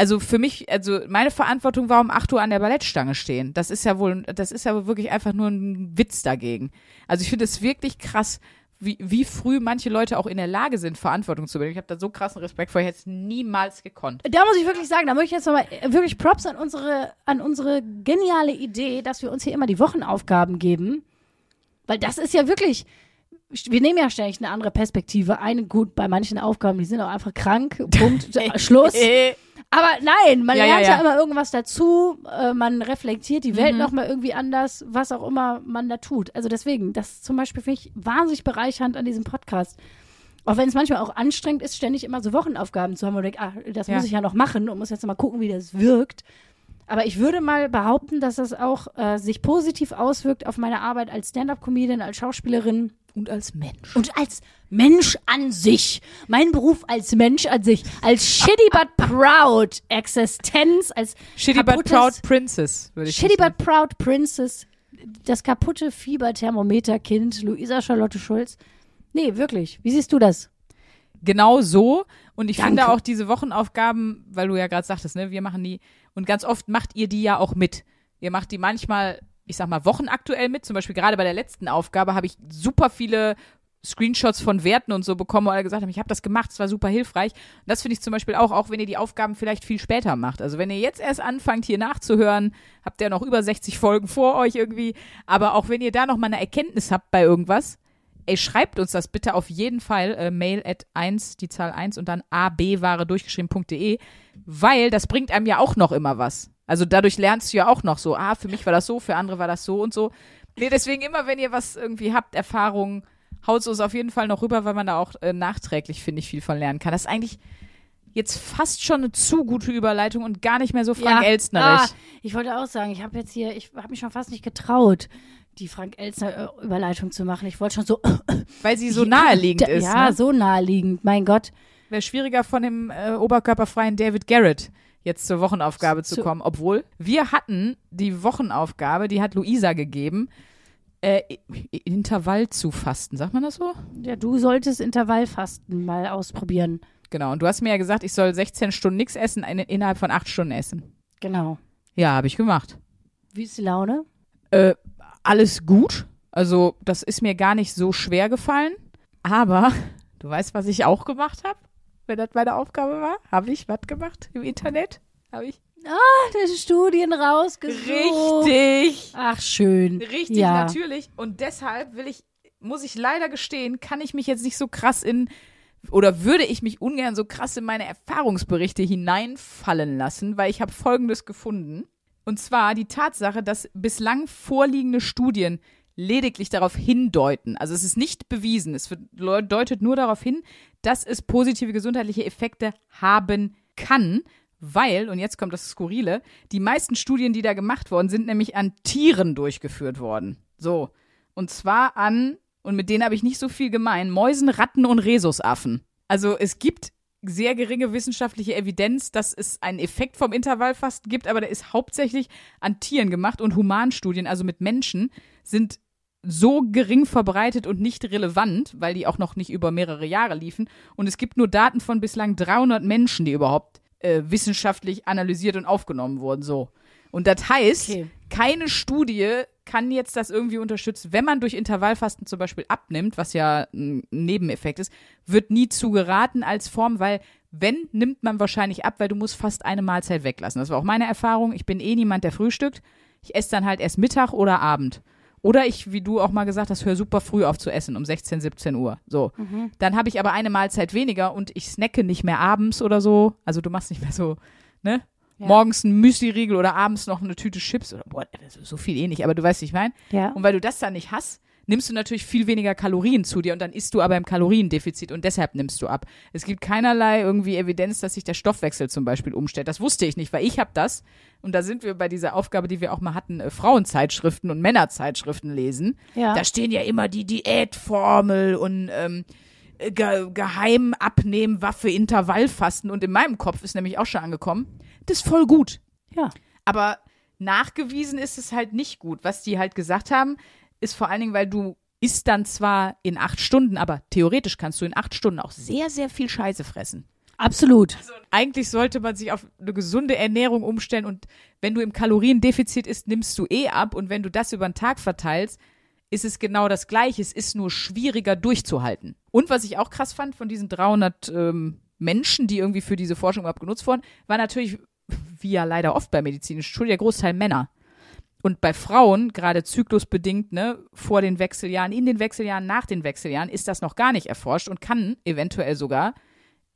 Also für mich, also meine Verantwortung war um 8 Uhr an der Ballettstange stehen. Das ist ja wohl, das ist ja wirklich einfach nur ein Witz dagegen. Also ich finde es wirklich krass, wie, wie früh manche Leute auch in der Lage sind, Verantwortung zu übernehmen. Ich habe da so krassen Respekt vor, ich hätte es niemals gekonnt. Da muss ich wirklich sagen, da möchte ich jetzt nochmal wirklich Props an unsere, an unsere geniale Idee, dass wir uns hier immer die Wochenaufgaben geben. Weil das ist ja wirklich, wir nehmen ja ständig eine andere Perspektive ein. Gut, bei manchen Aufgaben, die sind auch einfach krank. Punkt. <laughs> Schluss. <laughs> Aber nein, man Ja, lernt ja, ja. immer irgendwas dazu, äh, man reflektiert die Welt Mhm. nochmal irgendwie anders, was auch immer man da tut. Also deswegen, das zum Beispiel finde ich wahnsinnig bereichernd an diesem Podcast. Auch wenn es manchmal auch anstrengend ist, ständig immer so Wochenaufgaben zu haben und denkt, ah, das Ja. muss ich ja noch machen und muss jetzt mal gucken, wie das wirkt. Aber ich würde mal behaupten, dass das auch äh, sich positiv auswirkt auf meine Arbeit als Stand-up-Comedian, als Schauspielerin und als Mensch. und als Mensch an sich. Mein Beruf als Mensch an sich. Als shitty but proud Existenz, als Shitty but proud princess, würde ich Shitty but proud Princess. Das kaputte Fieberthermometerkind, Luisa Charlotte Schulz. Nee, wirklich. Wie siehst du das? Genau so. Und ich Danke. finde auch diese Wochenaufgaben, weil du ja gerade sagtest, ne, wir machen die, und ganz oft macht ihr die ja auch mit. Ihr macht die manchmal, ich sag mal, wochenaktuell mit. Zum Beispiel gerade bei der letzten Aufgabe habe ich super viele Screenshots von Werten und so bekommen, wo alle gesagt haben, ich habe das gemacht, es war super hilfreich. Und das finde ich zum Beispiel auch, auch wenn ihr die Aufgaben vielleicht viel später macht. Also wenn ihr jetzt erst anfangt, hier nachzuhören, habt ihr noch über 60 Folgen vor euch irgendwie. Aber auch wenn ihr da noch mal eine Erkenntnis habt bei irgendwas, ey, schreibt uns das bitte auf jeden Fall, äh, mail at 1, die Zahl 1 und dann abware durchgeschrieben.de, weil das bringt einem ja auch noch immer was. Also dadurch lernst du ja auch noch so, ah, für mich war das so, für andere war das so und so. Nee, deswegen immer, wenn ihr was irgendwie habt, Erfahrungen, haut es auf jeden Fall noch rüber, weil man da auch äh, nachträglich, finde ich, viel von lernen kann. Das ist eigentlich jetzt fast schon eine zu gute Überleitung und gar nicht mehr so Frank Ja. Elstnerisch. Ah, ich wollte auch sagen, ich habe jetzt hier, ich habe mich schon fast nicht getraut, die Frank Elstner Überleitung zu machen. Ich wollte schon so <clears throat> Weil sie so naheliegend ist. Ja, ne? so naheliegend. Mein Gott. Wäre schwieriger von dem äh, oberkörperfreien David Garrett jetzt zur Wochenaufgabe zu Zu- kommen. Obwohl, wir hatten die Wochenaufgabe, die hat Luisa gegeben, äh, Intervall zu fasten. Sagt man das so? Ja, du solltest Intervallfasten mal ausprobieren. Genau. Und du hast mir ja gesagt, ich soll 16 Stunden nichts essen, eine, innerhalb von 8 Stunden essen. Genau. Ja, habe ich gemacht. Wie ist die Laune? Äh, alles gut. Also, das ist mir gar nicht so schwer gefallen. Aber, du weißt, was ich auch gemacht habe? Wenn das meine Aufgabe war? Habe ich was gemacht im Internet? Habe ich? Das Studien rausgesucht. Richtig. Ach, schön. Richtig, ja. natürlich. Und deshalb will ich, muss ich leider gestehen, kann ich mich jetzt nicht so krass in, oder würde ich mich ungern so krass in meine Erfahrungsberichte hineinfallen lassen, weil ich habe Folgendes gefunden. Und zwar die Tatsache, dass bislang vorliegende Studien lediglich darauf hindeuten, also es ist nicht bewiesen, es deutet nur darauf hin, dass es positive gesundheitliche Effekte haben kann, weil, und jetzt kommt das Skurrile, die meisten Studien, die da gemacht worden sind, nämlich an Tieren durchgeführt worden. So. Und zwar an, und mit denen habe ich nicht so viel gemein, Mäusen, Ratten und Rhesusaffen. Also es gibt sehr geringe wissenschaftliche Evidenz, dass es einen Effekt vom Intervallfasten gibt, aber der ist hauptsächlich an Tieren gemacht und Humanstudien, also mit Menschen, sind so gering verbreitet und nicht relevant, weil die auch noch nicht über mehrere Jahre liefen. Und es gibt nur Daten von bislang 300 Menschen, die überhaupt äh, wissenschaftlich analysiert und aufgenommen wurden. So. Und das heißt, Okay. keine Studie kann jetzt das irgendwie unterstützen. Wenn man durch Intervallfasten zum Beispiel abnimmt, was ja ein Nebeneffekt ist, wird nie zu geraten als Form, weil wenn, nimmt man wahrscheinlich ab, weil du musst fast eine Mahlzeit weglassen. Das war auch meine Erfahrung. Ich bin eh niemand, der frühstückt. Ich esse dann halt erst Mittag oder Abend. Oder ich, wie du auch mal gesagt hast, höre super früh auf zu essen, um 16, 17 Uhr. So. Dann habe ich aber eine Mahlzeit weniger und ich snacke nicht mehr abends oder so. Also du machst nicht mehr so, ne? Ja. Morgens ein Müsli-Riegel oder abends noch eine Tüte Chips oder boah, so- so viel eh nicht, aber du weißt, wie ich meine. Ja. Und weil du das dann nicht hast, nimmst du natürlich viel weniger Kalorien zu dir und dann isst du aber im Kaloriendefizit und deshalb nimmst du ab. Es gibt keinerlei irgendwie Evidenz, dass sich der Stoffwechsel zum Beispiel umstellt. Das wusste ich nicht, weil ich habe das und da sind wir bei dieser Aufgabe, die wir auch mal hatten, äh, Frauenzeitschriften und Männerzeitschriften lesen. Ja. Da stehen ja immer die Diätformel und ähm, äh, ge geheim abnehmen, Waffe, Intervallfasten und in meinem Kopf ist nämlich auch schon angekommen, das ist voll gut. ja. Aber nachgewiesen ist es halt nicht gut. Was die halt gesagt haben, ist vor allen Dingen, weil du isst dann zwar in acht Stunden, aber theoretisch kannst du in acht Stunden auch sehr, sehr viel Scheiße fressen. Absolut. Eigentlich sollte man sich auf eine gesunde Ernährung umstellen und wenn du im Kaloriendefizit isst, nimmst du eh ab und wenn du das über den Tag verteilst, ist es genau das Gleiche. Es ist nur schwieriger durchzuhalten. Und was ich auch krass fand von diesen 300 ähm, Menschen, die irgendwie für diese Forschung überhaupt genutzt wurden, war natürlich, wie ja leider oft bei medizinischen Studien, der Großteil Männer. Und bei Frauen, gerade zyklusbedingt, ne, vor den Wechseljahren, in den Wechseljahren, nach den Wechseljahren, ist das noch gar nicht erforscht und kann eventuell sogar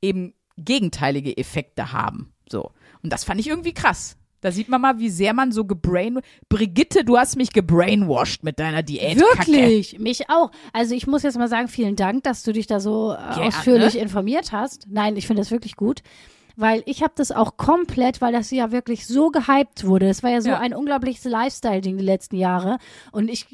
eben gegenteilige Effekte haben. So. Und das fand ich irgendwie krass. Da sieht man mal, wie sehr man so gebrain. Brigitte, du hast mich gebrainwashed mit deiner Diät. Wirklich, mich auch. Also ich muss jetzt mal sagen, vielen Dank, dass du dich da so äh, Gerne. ausführlich informiert hast. Nein, ich finde das wirklich gut, weil ich habe das auch komplett, weil das ja wirklich so gehypt wurde. Es war ja so Ja. ein unglaubliches Lifestyle-Ding die letzten Jahre. Und ich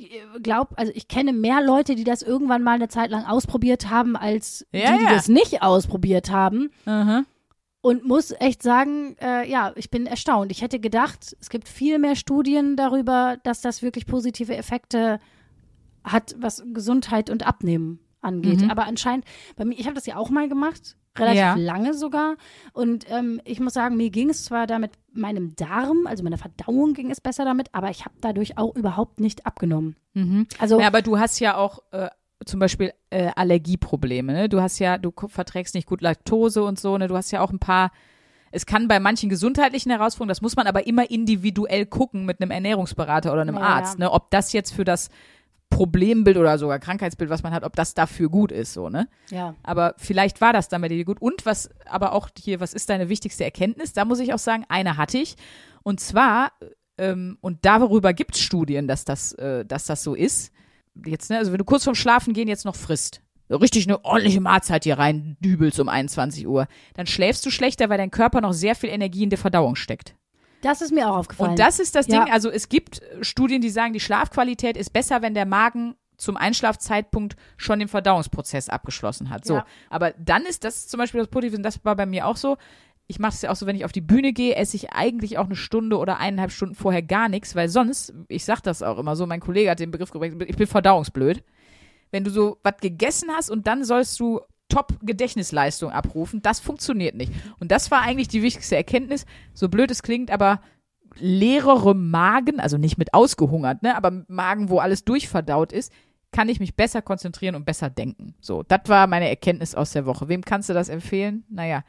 glaube, also ich kenne mehr Leute, die das irgendwann mal eine Zeit lang ausprobiert haben, als Ja, die, die ja. das nicht ausprobiert haben. Mhm. Und muss echt sagen, äh, ja, ich bin erstaunt. Ich hätte gedacht, es gibt viel mehr Studien darüber, dass das wirklich positive Effekte hat, was Gesundheit und Abnehmen angeht. Mhm. Aber anscheinend, bei mir, ich habe das ja auch mal gemacht, relativ Ja. lange sogar. Und ähm, ich muss sagen, mir ging es zwar damit meinem Darm, also meiner Verdauung ging es besser damit, aber ich habe dadurch auch überhaupt nicht abgenommen. Mhm. Also Ja, aber du hast ja auch äh, zum Beispiel äh, Allergieprobleme. Ne? Du hast ja, du verträgst nicht gut Laktose und so. Ne? Du hast ja auch ein paar. Es kann bei manchen gesundheitlichen Herausforderungen, das muss man aber immer individuell gucken mit einem Ernährungsberater oder einem Ja, Arzt, ne? ob das jetzt für das Problembild oder sogar Krankheitsbild, was man hat, ob das dafür gut ist, so, ne? Ja. Aber vielleicht war das dann bei dir gut. Und was, aber auch hier, was ist deine wichtigste Erkenntnis? Da muss ich auch sagen, eine hatte ich. Und zwar, ähm, und darüber gibt es Studien, dass das, äh, dass das so ist. Jetzt, ne, also wenn du kurz vorm Schlafen gehen jetzt noch frisst, richtig eine ordentliche Mahlzeit hier rein dübelst um 21 Uhr, dann schläfst du schlechter, weil dein Körper noch sehr viel Energie in der Verdauung steckt. Das ist mir auch aufgefallen. Und das ist das Ja. Ding, also es gibt Studien, die sagen, die Schlafqualität ist besser, wenn der Magen zum Einschlafzeitpunkt schon den Verdauungsprozess abgeschlossen hat. So, Ja. aber dann ist das zum Beispiel das Positive, und das war bei mir auch so. Ich mache es ja auch so, wenn ich auf die Bühne gehe, esse ich eigentlich auch eine Stunde oder eineinhalb Stunden vorher gar nichts, weil sonst, ich sag das auch immer so, mein Kollege hat den Begriff gebracht, ich bin verdauungsblöd. Wenn du so was gegessen hast und dann sollst du Top-Gedächtnisleistung abrufen, das funktioniert nicht. Und das war eigentlich die wichtigste Erkenntnis, so blöd es klingt, aber leerere Magen, also nicht mit ausgehungert, ne, aber Magen, wo alles durchverdaut ist, kann ich mich besser konzentrieren und besser denken. So, das war meine Erkenntnis aus der Woche. Wem kannst du das empfehlen? Naja,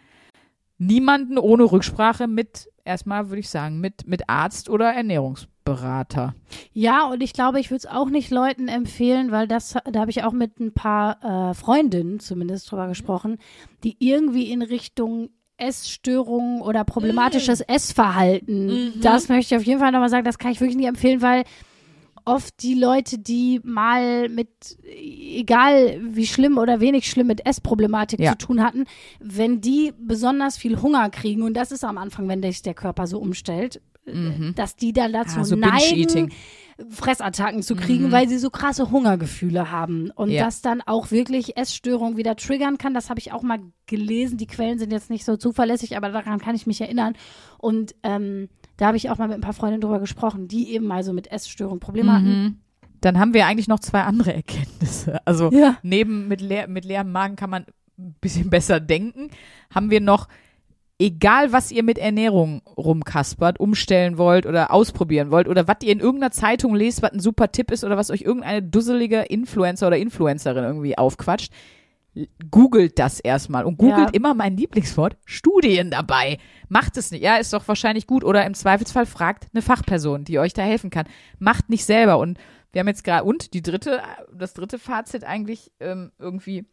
niemanden ohne Rücksprache mit, erstmal würde ich sagen, mit, mit Arzt oder Ernährungsberater. Ja, und ich glaube, ich würde es auch nicht Leuten empfehlen, weil das, da habe ich auch mit ein paar äh, Freundinnen zumindest drüber gesprochen, die irgendwie in Richtung Essstörungen oder problematisches Essverhalten, das möchte ich auf jeden Fall nochmal sagen, das kann ich wirklich nicht empfehlen, weil oft die Leute, die mal mit, egal wie schlimm oder wenig schlimm mit Essproblematik Ja. zu tun hatten, wenn die besonders viel Hunger kriegen, und das ist am Anfang, wenn sich der Körper so umstellt, äh, dass die dann dazu Ah, so neigen. Fressattacken zu kriegen, weil sie so krasse Hungergefühle haben und Ja. das dann auch wirklich Essstörungen wieder triggern kann. Das habe ich auch mal gelesen. Die Quellen sind jetzt nicht so zuverlässig, aber daran kann ich mich erinnern. Und ähm, da habe ich auch mal mit ein paar Freundinnen drüber gesprochen, die eben mal so mit Essstörungen Probleme hatten. Dann haben wir eigentlich noch zwei andere <laughs> Erkenntnisse. Also Ja. neben mit, leer, mit leerem Magen kann man ein bisschen besser denken. Haben wir noch, egal was ihr mit Ernährung rumkaspert, umstellen wollt oder ausprobieren wollt oder was ihr in irgendeiner Zeitung lest, was ein super Tipp ist oder was euch irgendeine dusselige Influencer oder Influencerin irgendwie aufquatscht, googelt das erstmal und googelt Ja. immer mein Lieblingswort, Studien dabei. Macht es nicht. Ja, ist doch wahrscheinlich gut. Oder im Zweifelsfall fragt eine Fachperson, die euch da helfen kann. Macht nicht selber. Und wir haben jetzt gerade, und die dritte, das dritte Fazit eigentlich ähm, irgendwie,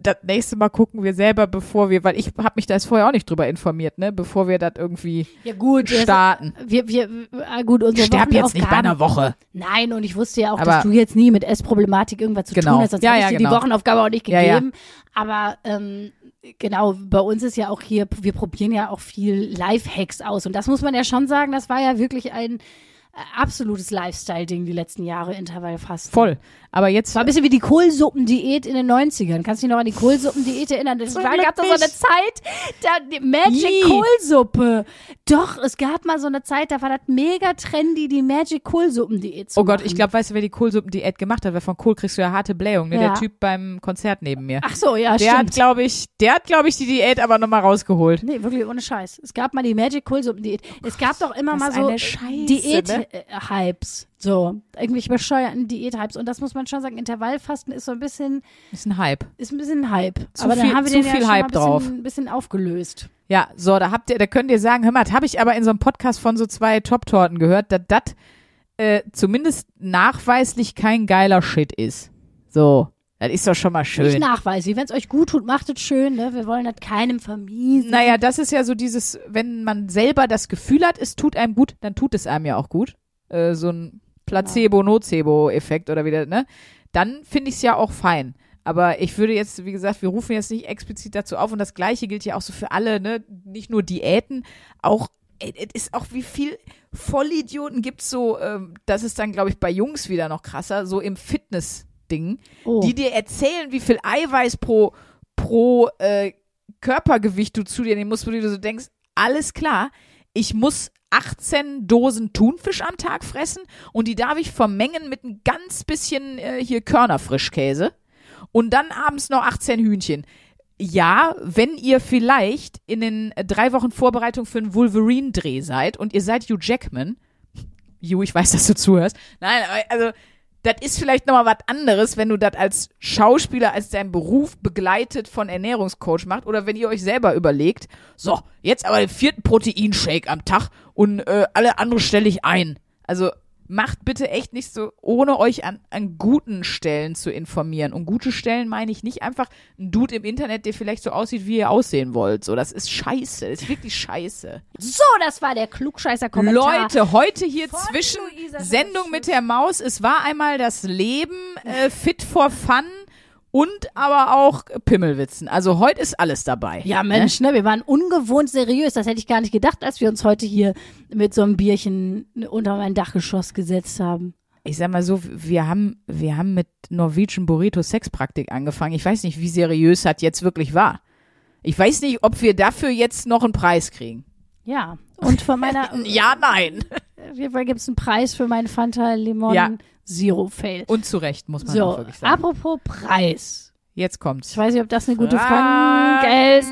das nächste Mal gucken wir selber, bevor wir, weil ich habe mich da jetzt vorher auch nicht drüber informiert, ne, bevor wir das irgendwie Ja gut, das- starten. wir, wir, äh, gut, unsere Ich sterb jetzt nicht bei einer Woche. Nein, und ich wusste ja auch, Aber- dass du jetzt nie mit Essproblematik irgendwas zu Genau. tun hast, sonst Ja, hätte ich ja, dir genau. die Wochenaufgabe auch nicht Ja, ja. gegeben. Aber ähm, genau, bei uns ist ja auch hier, wir probieren ja auch viel Life-Hacks aus. Und das muss man ja schon sagen, das war ja wirklich ein äh, absolutes Lifestyle-Ding die letzten Jahre, Intervallfasten. Voll. Aber jetzt war ein bisschen wie die Kohlsuppendiät in den 90ern. Kannst du dich noch an die Kohlsuppendiät erinnern? Es gab da so eine. Zeit, da, die Magic. Kohlsuppe. Doch, es gab mal so eine Zeit, da war das mega trendy, die Magic Kohlsuppendiät zu Oh Gott, machen. ich glaube, weißt du, wer die Kohlsuppendiät gemacht hat? Weil von Kohl kriegst du ja harte Blähung, ne? Ja. Der Typ beim Konzert neben mir. Ach so, ja, der hat, stimmt. glaube ich, der hat, glaube ich, die Diät aber nochmal rausgeholt. Nee, wirklich ohne Scheiß. Es gab mal die Magic Kohlsuppendiät. Es gab doch immer mal so eine Scheiße, ne? So, irgendwelche bescheuerten Diät-Hypes. Und das muss man schon sagen, Intervallfasten ist so ein bisschen, Ist ein Hype. ist ein bisschen ein Hype. Zu Aber dann viel- haben wir zu den ja viel schon mal Hype ein bisschen, drauf. ein bisschen aufgelöst. Ja, so, da habt ihr, da könnt ihr sagen, hör mal, das habe ich aber in so einem Podcast von so zwei Top-Torten gehört, dass das äh, zumindest nachweislich kein geiler Shit ist. So, das ist doch schon mal Nicht schön. nachweislich. Wenn es euch gut tut, macht es schön. Ne? Wir wollen das keinem vermiesen. Naja, das ist ja so dieses, wenn man selber das Gefühl hat, es tut einem gut, dann tut es einem ja auch gut. Äh, so ein Placebo-Nocebo-Effekt oder wieder, ne? Dann finde ich es ja auch fein. Aber ich würde jetzt, wie gesagt, wir rufen jetzt nicht explizit dazu auf und das Gleiche gilt ja auch so für alle, ne? Nicht nur Diäten, auch es ist auch wie viel Vollidioten gibt's so, ähm, das ist dann, glaube ich, bei Jungs wieder noch krasser, so im Fitness-Ding, Oh. die dir erzählen, wie viel Eiweiß pro, pro äh, Körpergewicht du zu dir nehmen musst, wo du so denkst, alles klar, ich muss 18 Dosen Thunfisch am Tag fressen und die darf ich vermengen mit ein ganz bisschen äh, hier Körnerfrischkäse und dann abends noch 18 Hühnchen. Ja, wenn ihr vielleicht in den äh, drei Wochen Vorbereitung für einen Wolverine-Dreh seid und ihr seid Hugh Jackman, Hugh, ich weiß, dass du zuhörst. Nein, also das ist vielleicht nochmal was anderes, wenn du das als Schauspieler, als dein Beruf begleitet von Ernährungscoach macht oder wenn ihr euch selber überlegt, so, jetzt aber den vierten Proteinshake am Tag und äh, alle andere stelle ich ein. Also macht bitte echt nicht so, ohne euch an, an guten Stellen zu informieren. Und gute Stellen meine ich nicht einfach ein Dude im Internet, der vielleicht so aussieht, wie ihr aussehen wollt. So, das ist scheiße. Das ist wirklich scheiße. So, das war der Klugscheißer-Kommentar. Leute, heute hier Von zwischen Luisa Sendung mit der Maus, es war einmal das Leben, äh, fit for fun und aber auch Pimmelwitzen. Also heute ist alles dabei. Ja, Mensch, ne? wir waren ungewohnt seriös. Das hätte ich gar nicht gedacht, als wir uns heute hier mit so einem Bierchen unter mein Dachgeschoss gesetzt haben. Ich sag mal so, wir haben, wir haben mit Norwegian Burrito Sexpraktik angefangen. Ich weiß nicht, wie seriös das jetzt wirklich war. Ich weiß nicht, ob wir dafür jetzt noch einen Preis kriegen. Ja. Und von meiner. <laughs> Ja, nein. Auf jeden Fall gibt es einen Preis für meinen Fanta Limon Ja. Zero Fail. Und zu Recht, muss man auch So, wirklich sagen. apropos Preis. Jetzt Ich kommt's. weiß nicht, ob das eine gute Fragen.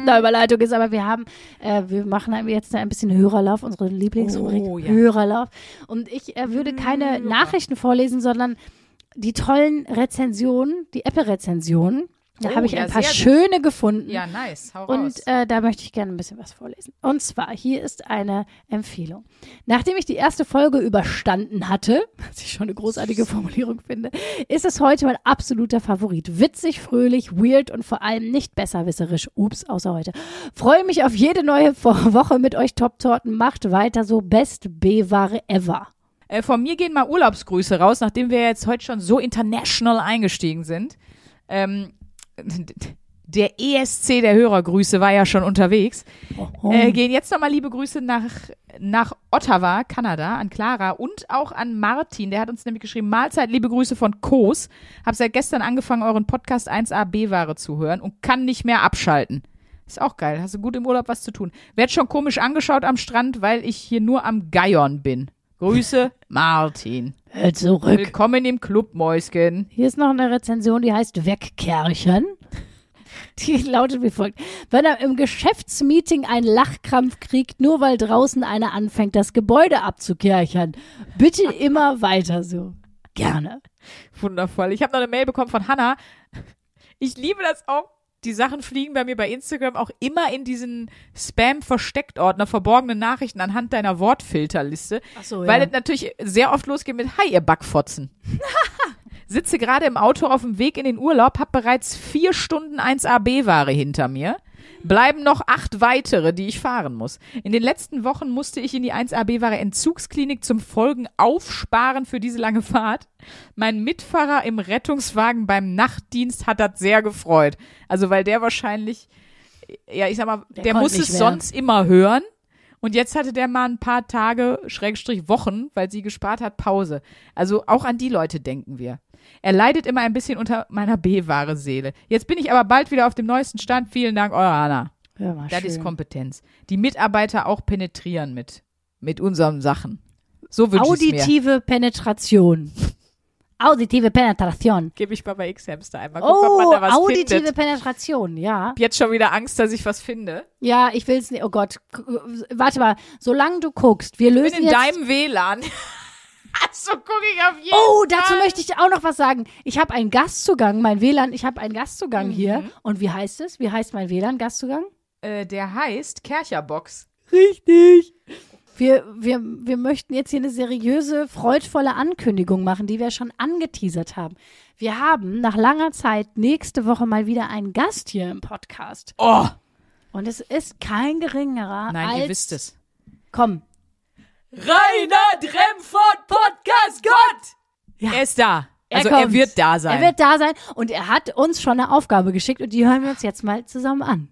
Frank Überleitung ist, aber wir haben, äh, wir machen jetzt ein bisschen Hörerlauf, unsere Lieblingsrubrik Oh, ja. Hörerlauf. Und ich äh, würde keine Nachrichten vorlesen, sondern die tollen Rezensionen, die Apple-Rezensionen. Da Oh, habe ich ja, ein paar sehr gut. schöne gefunden. Ja, nice. Hau. Und äh, da möchte ich gerne ein bisschen was vorlesen. Und zwar, hier ist eine Empfehlung. Nachdem ich die erste Folge überstanden hatte, <laughs> was ich schon eine großartige Formulierung finde, ist es heute mein absoluter Favorit. Witzig, fröhlich, weird und vor allem nicht besserwisserisch. Ups, außer heute. Freue mich auf jede neue Wo- Woche mit euch Top-Torten. Macht weiter so. Best B-Ware ever. Äh, von mir gehen mal Urlaubsgrüße raus, nachdem wir jetzt heute schon so international eingestiegen sind. Ähm, der ESC der Hörergrüße war ja schon unterwegs. Äh, gehen jetzt nochmal liebe Grüße nach, nach Ottawa, Kanada, an Clara und auch an Martin. Der hat uns nämlich geschrieben, Mahlzeit, liebe Grüße von Kos. Hab seit gestern angefangen, euren Podcast 1A B-Ware zu hören und kann nicht mehr abschalten. Ist auch geil. Hast du gut im Urlaub was zu tun. Werd schon komisch angeschaut am Strand, weil ich hier nur am Geiern bin. Grüße, Martin. Zurück. Willkommen im Club, Mäuschen. Hier ist noch eine Rezension, die heißt Wegkerchen. <laughs> Die lautet wie folgt. Wenn er im Geschäftsmeeting einen Lachkrampf kriegt, nur weil draußen einer anfängt, das Gebäude abzukerchern. Bitte immer weiter so. Gerne. Wundervoll. Ich habe noch eine Mail bekommen von Hannah. Ich liebe das auch. Die Sachen fliegen bei mir bei Instagram auch immer in diesen Spam-Versteckt-Ordner, verborgene Nachrichten anhand deiner Wortfilterliste. Ach so, Weil ja. es natürlich sehr oft losgeht mit Hi, ihr Backfotzen. <laughs> Sitze gerade im Auto auf dem Weg in den Urlaub, hab bereits vier Stunden 1AB-Ware hinter mir. Bleiben noch acht weitere, die ich fahren muss. In den letzten Wochen musste ich in die 1AB-Ware Entzugsklinik zum Folgen aufsparen für diese lange Fahrt. Mein Mitfahrer im Rettungswagen beim Nachtdienst hat das sehr gefreut. Also weil der wahrscheinlich, ja, ich sag mal, der, konnte muss es mehr. sonst immer hören. Und jetzt hatte der mal ein paar Tage, Schrägstrich Wochen, weil sie gespart hat, Pause. Also auch an die Leute denken wir. Er leidet immer ein bisschen unter meiner B-wahre Seele. Jetzt bin ich aber bald wieder auf dem neuesten Stand. Vielen Dank, eure Anna. Ja, Das schön. ist Kompetenz. Die Mitarbeiter auch penetrieren mit, mit unseren Sachen. So wünsche ich mir. Auditive Penetration. Auditive Penetration. Gebe ich mal bei X-Hamster einmal. Guck, ob man Oh, da was auditive findet. Penetration, ja. Ich jetzt schon wieder Angst, dass ich was finde. Ja, ich will's nicht. Oh Gott. K- Warte mal. Solange du guckst, wir Ich lösen bin in jetzt deinem WLAN. <laughs> also gucke ich auf jeden Oh, dazu Fall. möchte ich auch noch was sagen. Ich habe einen Gastzugang, mein WLAN, ich habe einen Gastzugang Mhm. hier. Und wie heißt es? Wie heißt mein WLAN-Gastzugang? Äh, der heißt Kercherbox. Richtig. Wir, wir, wir möchten jetzt hier eine seriöse, freudvolle Ankündigung machen, die wir schon angeteasert haben. Wir haben nach langer Zeit nächste Woche mal wieder einen Gast hier im Podcast. Oh, Und es ist kein geringerer nein, als... ihr wisst es. Komm. Rainer Dremford Podcast Gott! Ja. Er ist da. Er Also er kommt. wird da sein. Er wird da sein und er hat uns schon eine Aufgabe geschickt und die hören wir uns jetzt mal zusammen an.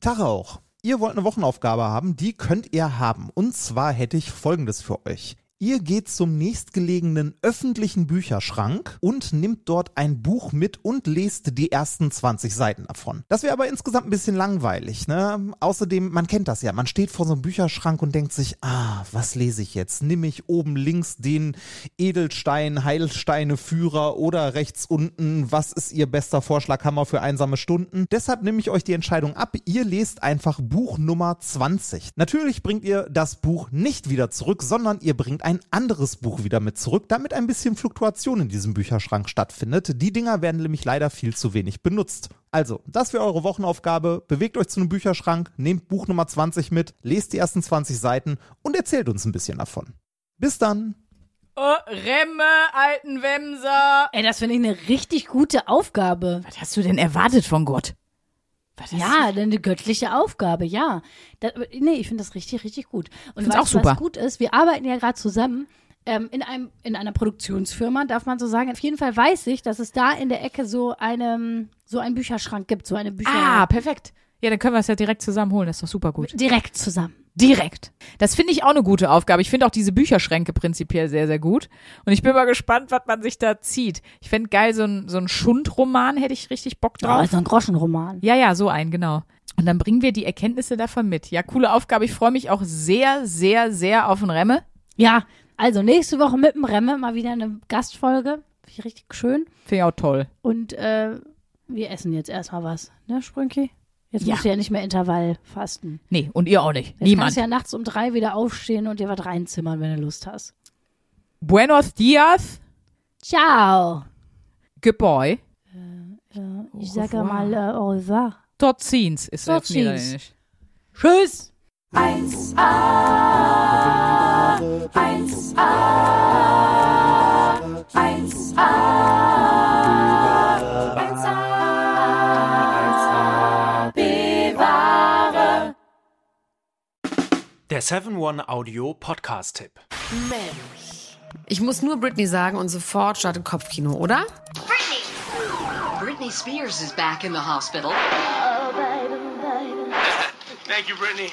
Tag auch. Ihr wollt eine Wochenaufgabe haben, die könnt ihr haben. Und zwar hätte ich folgendes für euch. Ihr geht zum nächstgelegenen öffentlichen Bücherschrank und nimmt dort ein Buch mit und lest die ersten 20 Seiten davon. Das wäre aber insgesamt ein bisschen langweilig. Ne? Außerdem, man kennt das ja, man steht vor so einem Bücherschrank und denkt sich, ah, was lese ich jetzt? Nimm ich oben links den Edelstein, Heilsteine Führer oder rechts unten, was ist Ihr bester Vorschlaghammer für einsame Stunden? Deshalb nehme ich euch die Entscheidung ab, ihr lest einfach Buch Nummer 20. Natürlich bringt ihr das Buch nicht wieder zurück, sondern ihr bringt ein anderes Buch wieder mit zurück, damit ein bisschen Fluktuation in diesem Bücherschrank stattfindet. Die Dinger werden nämlich leider viel zu wenig benutzt. Also, das wäre eure Wochenaufgabe. Bewegt euch zu einem Bücherschrank, nehmt Buch Nummer 20 mit, lest die ersten 20 Seiten und erzählt uns ein bisschen davon. Bis dann! Oh, Remme, alten Wemser. Ey, das finde ich eine richtig gute Aufgabe. Was hast du denn erwartet von Gott? Ja, eine göttliche Aufgabe, ja. Da, nee, ich finde das richtig, richtig gut. Und Find's weißt auch super. was gut ist? Wir arbeiten ja gerade zusammen ähm, in, einem, in einer Produktionsfirma, darf man so sagen. Auf jeden Fall weiß ich, dass es da in der Ecke so, eine, so einen Bücherschrank gibt, so eine Bücher... Ah, perfekt. Ja, dann können wir es ja direkt zusammenholen. Das ist doch super gut. Direkt zusammen. Direkt. Das finde ich auch eine gute Aufgabe. Ich finde auch diese Bücherschränke prinzipiell sehr, sehr gut. Und ich bin mal gespannt, was man sich da zieht. Ich fände geil, so ein, so ein Schundroman hätte ich richtig Bock Oh, drauf. ist so ein Groschenroman. Ja, ja, so ein, genau. Und dann bringen wir die Erkenntnisse davon mit. Ja, coole Aufgabe. Ich freue mich auch sehr, sehr, sehr auf den Remme. Ja, also nächste Woche mit dem Remme mal wieder eine Gastfolge. Finde ich richtig schön. Finde ich auch toll. Und äh, wir essen jetzt erstmal was, ne, Sprünki? Jetzt Ja. musst du ja nicht mehr Intervall fasten. Nee, und ihr auch nicht. Jetzt Niemand. kannst ja nachts um drei wieder aufstehen und dir was reinzimmern, wenn du Lust hast. Buenos dias, Ciao. goodbye. Ich sage mal äh, au revoir. Tot ziens ist Tot auf Niederländisch. Tschüss. 1a, 1a, 1a, 1a, Der 7-One-Audio-Podcast-Tipp. Mensch. Ich muss nur Britney sagen und sofort startet Kopfkino, oder? Britney Spears is back in the hospital. <laughs> Thank you, Brittany.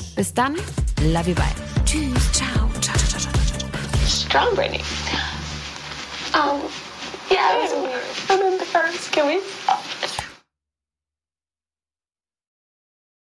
Bis dann, love you, bye. Tschüss, ciao, ciao, ciao, ciao, ciao, ciao. strong Brittany. Um, yeah, I'm embarrassed. Can we